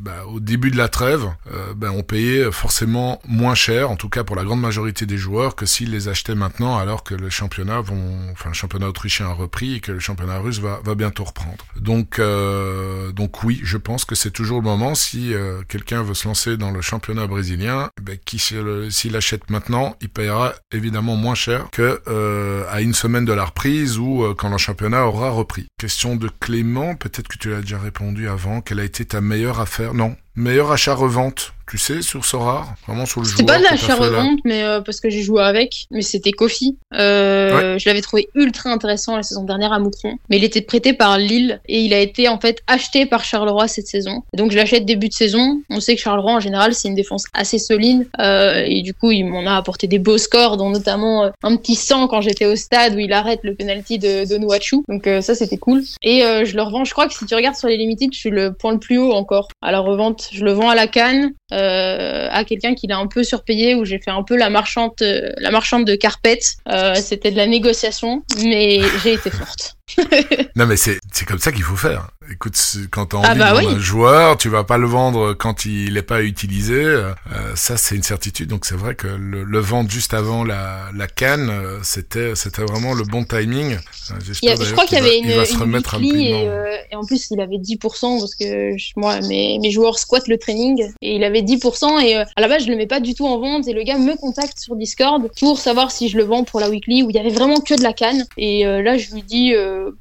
Ben, au début de la trêve, euh, ben, ont payé forcément moins cher, en tout cas pour la grande majorité des joueurs, que s'ils les achetaient maintenant, alors que le championnat vont, enfin le championnat autrichien a repris et que le championnat russe va, va bientôt reprendre. Donc, euh, donc oui, je pense que c'est toujours le moment si euh, quelqu'un veut se lancer dans le championnat brésilien, ben, qui s'il achète maintenant, il payera évidemment moins cher que euh, à une semaine de la reprise ou euh, quand le championnat aura repris. Question de Clément, peut-être que tu l'as déjà répondu avant. Quelle a été ta meilleure affaire Non, meilleur achat-revente. Tu sais, sur Sorare, vraiment sur le joueur. C'était pas de que t'as l'achat fait là. revente, mais euh, parce que j'ai joué avec, mais c'était Kofi. Euh, Je l'avais trouvé ultra intéressant la saison dernière à Moucron, mais il était prêté par Lille et il a été en fait acheté par Charleroi cette saison. Donc je l'achète début de saison. On sait que Charleroi en général c'est une défense assez solide euh, et du coup il m'en a apporté des beaux scores, dont notamment euh, un petit 100 quand j'étais au stade où il arrête le penalty de, de Nouachou. Donc euh, ça c'était cool. Et euh, je le revends. Je crois que si tu regardes sur les limited, je suis le point le plus haut encore à la revente. Je le vends à la canne euh, à quelqu'un qui l'a un peu surpayé où j'ai fait un peu la marchande euh, la marchande de carpette Euh, c'était de la négociation mais j'ai été forte Non, mais c'est c'est comme ça qu'il faut faire. Écoute, quand t'as envie Ah bah oui. un joueur, tu vas pas le vendre quand il est pas utilisé. euh, ça, c'est une certitude. Donc c'est vrai que le, le vendre juste avant la, la canne, euh, c'était c'était vraiment le bon timing. Euh, Il y J'espère a- je crois qu'il y va- avait une, remettre weekly et, euh, et en plus il avait 10% parce que je- moi mes, mes joueurs squattent le training et il avait 10% et euh, à la base je le mets pas du tout en vente et le gars me contacte sur Discord pour savoir si je le vends pour la weekly où il y avait vraiment que de la canne et là je lui dis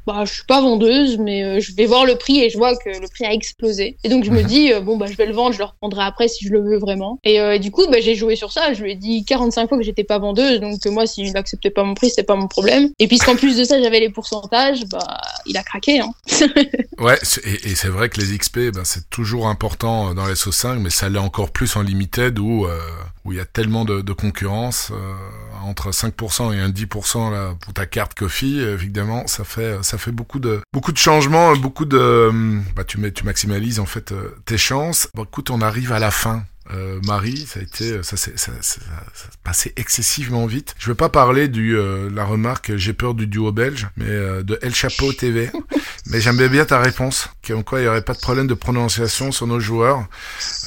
bah je suis pas vendeuse mais je vais voir le prix et je vois que le prix a explosé. Et donc je me dis euh, bon bah je vais le vendre je le reprendrai après si je le veux vraiment. Et euh, du coup bah, j'ai joué sur ça. Je lui ai dit 45 fois que j'étais pas vendeuse. Donc moi s'il n'acceptait pas mon prix c'était pas mon problème. Et puisqu'en plus de ça j'avais les pourcentages bah il a craqué hein. Ouais, et, et c'est vrai que les XP, ben, c'est toujours important euh, dans les SO5, mais ça l'est encore plus en limited où euh, où il y a tellement de, de concurrence entre 5% et un 10% là pour ta carte Coffee. Évidemment, ça fait ça fait beaucoup de beaucoup de changements, beaucoup de hum, bah tu tu maximalises en fait euh, tes chances. Bon, écoute, on arrive à la fin. Euh, Marie, ça a été, ça s'est ça, ça, ça passé excessivement vite. Je veux pas parler du euh, la remarque, j'ai peur du duo belge, mais euh, de El Chapeau TV. Mais j'aimais bien ta réponse, comme quoi il n'y aurait pas de problème de prononciation sur nos joueurs.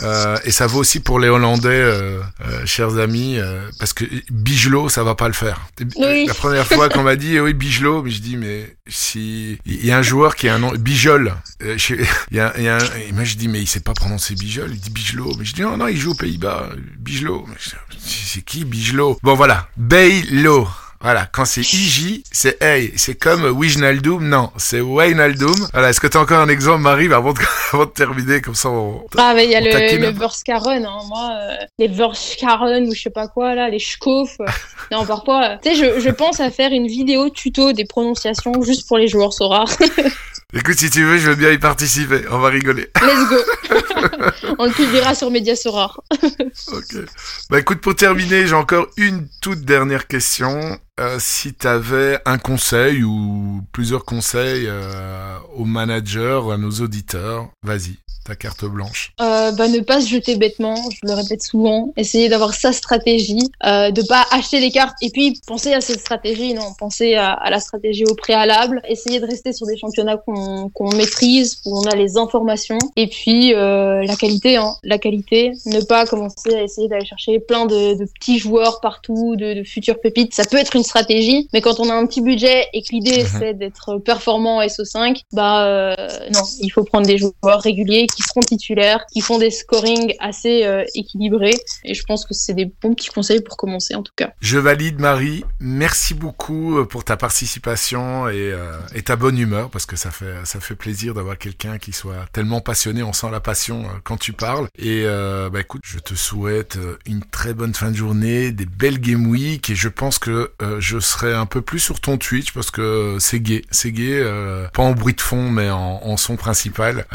Euh, et ça vaut aussi pour les Hollandais, euh, euh, chers amis, euh, parce que Bigelot, ça va pas le faire. Oui. La première fois qu'on m'a dit, eh oui, Bigelot, mais je dis, mais si il y a un joueur qui a un nom, Bijol. Il y a, il y a un- et moi je dis, mais il sait pas prononcer Bijol, il dit Bigelot. Mais je dis, non, non, il joue aux Pays-Bas, dis, C'est qui Bigelot Bon voilà, Baylo. Voilà, quand c'est IJ, c'est Hey, c'est comme Wijnaldum, non, c'est Wijnaldum. Voilà, est-ce que tu as encore un exemple, Marie, avant de, avant de terminer, comme ça on... ah mais il y a le, le hein. moi euh, les Verskaren ou je sais pas quoi là les Schkof euh, non parfois euh, tu sais je, je pense à faire une vidéo tuto des prononciations juste pour les joueurs Sora Écoute, si tu veux, je veux bien y participer, on va rigoler. let's go on le publiera sur Media Sora Ok. Bah écoute, pour terminer, j'ai encore une toute dernière question. euh, si tu avais un conseil ou plusieurs conseils euh, aux managers, à nos auditeurs, vas-y ta carte blanche euh, bah, Ne pas se jeter bêtement, je le répète souvent. Essayer d'avoir sa stratégie, euh, de pas acheter les cartes et puis penser à cette stratégie, non, penser à, à la stratégie au préalable. Essayer de rester sur des championnats qu'on qu'on maîtrise, où on a les informations. Et puis euh, la qualité, hein, la qualité. Ne pas commencer à essayer d'aller chercher plein de, de, petits joueurs partout, de, de, futures pépites. Ça peut être une stratégie, mais quand on a un petit budget et que l'idée mhm. c'est d'être performant SO5, bah euh, non, il faut prendre des joueurs réguliers qui seront titulaires, qui font des scorings assez euh, équilibrés. Et je pense que c'est des bons petits conseils pour commencer en tout cas. Je valide Marie. Merci beaucoup euh, pour ta participation et, euh, et ta bonne humeur parce que ça fait ça fait plaisir d'avoir quelqu'un qui soit tellement passionné. On sent la passion quand tu parles. Et bah écoute, je te souhaite une très bonne fin de journée, des belles game week et je pense que je serai un peu plus sur ton Twitch parce que c'est gay, c'est gay, pas en bruit de fond mais en, son principal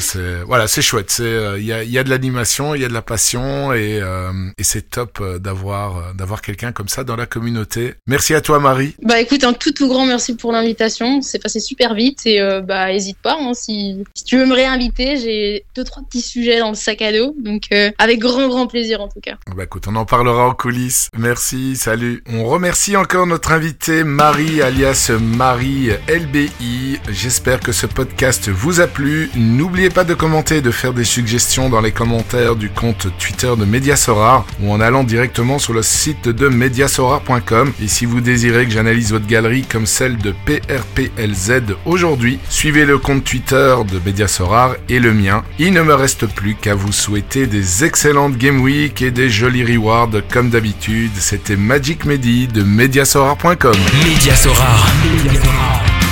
c'est voilà, c'est chouette. C'est euh, il y, a, y a de l'animation, il y a de la passion et, euh, et c'est top euh, d'avoir d'avoir quelqu'un comme ça dans la communauté. Merci à toi Marie. Bah écoute, un tout tout grand merci pour l'invitation. C'est passé super vite et bah hésite pas hein, si, si tu veux me réinviter, j'ai deux trois petits sujets dans le sac à dos. Donc avec grand grand plaisir en tout cas. Bah écoute, on en parlera en coulisses. Merci, salut. On remercie encore notre invité Marie alias Marie LBI. J'espère que ce podcast vous a plu. N'oubliez N'oubliez pas de commenter et de faire des suggestions dans les commentaires du compte Twitter de Mediasorar ou en allant directement sur le site de mediasorar.com. Et si vous désirez que j'analyse votre galerie comme celle de PRPLZ aujourd'hui, suivez le compte Twitter de Mediasorar et le mien. Il ne me reste plus qu'à vous souhaiter des excellentes Game Week et des jolis rewards comme d'habitude. C'était Magic Medi de Mediasorar.com. Mediasorar,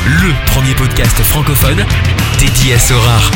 le premier podcast francophone dédié à Sorar.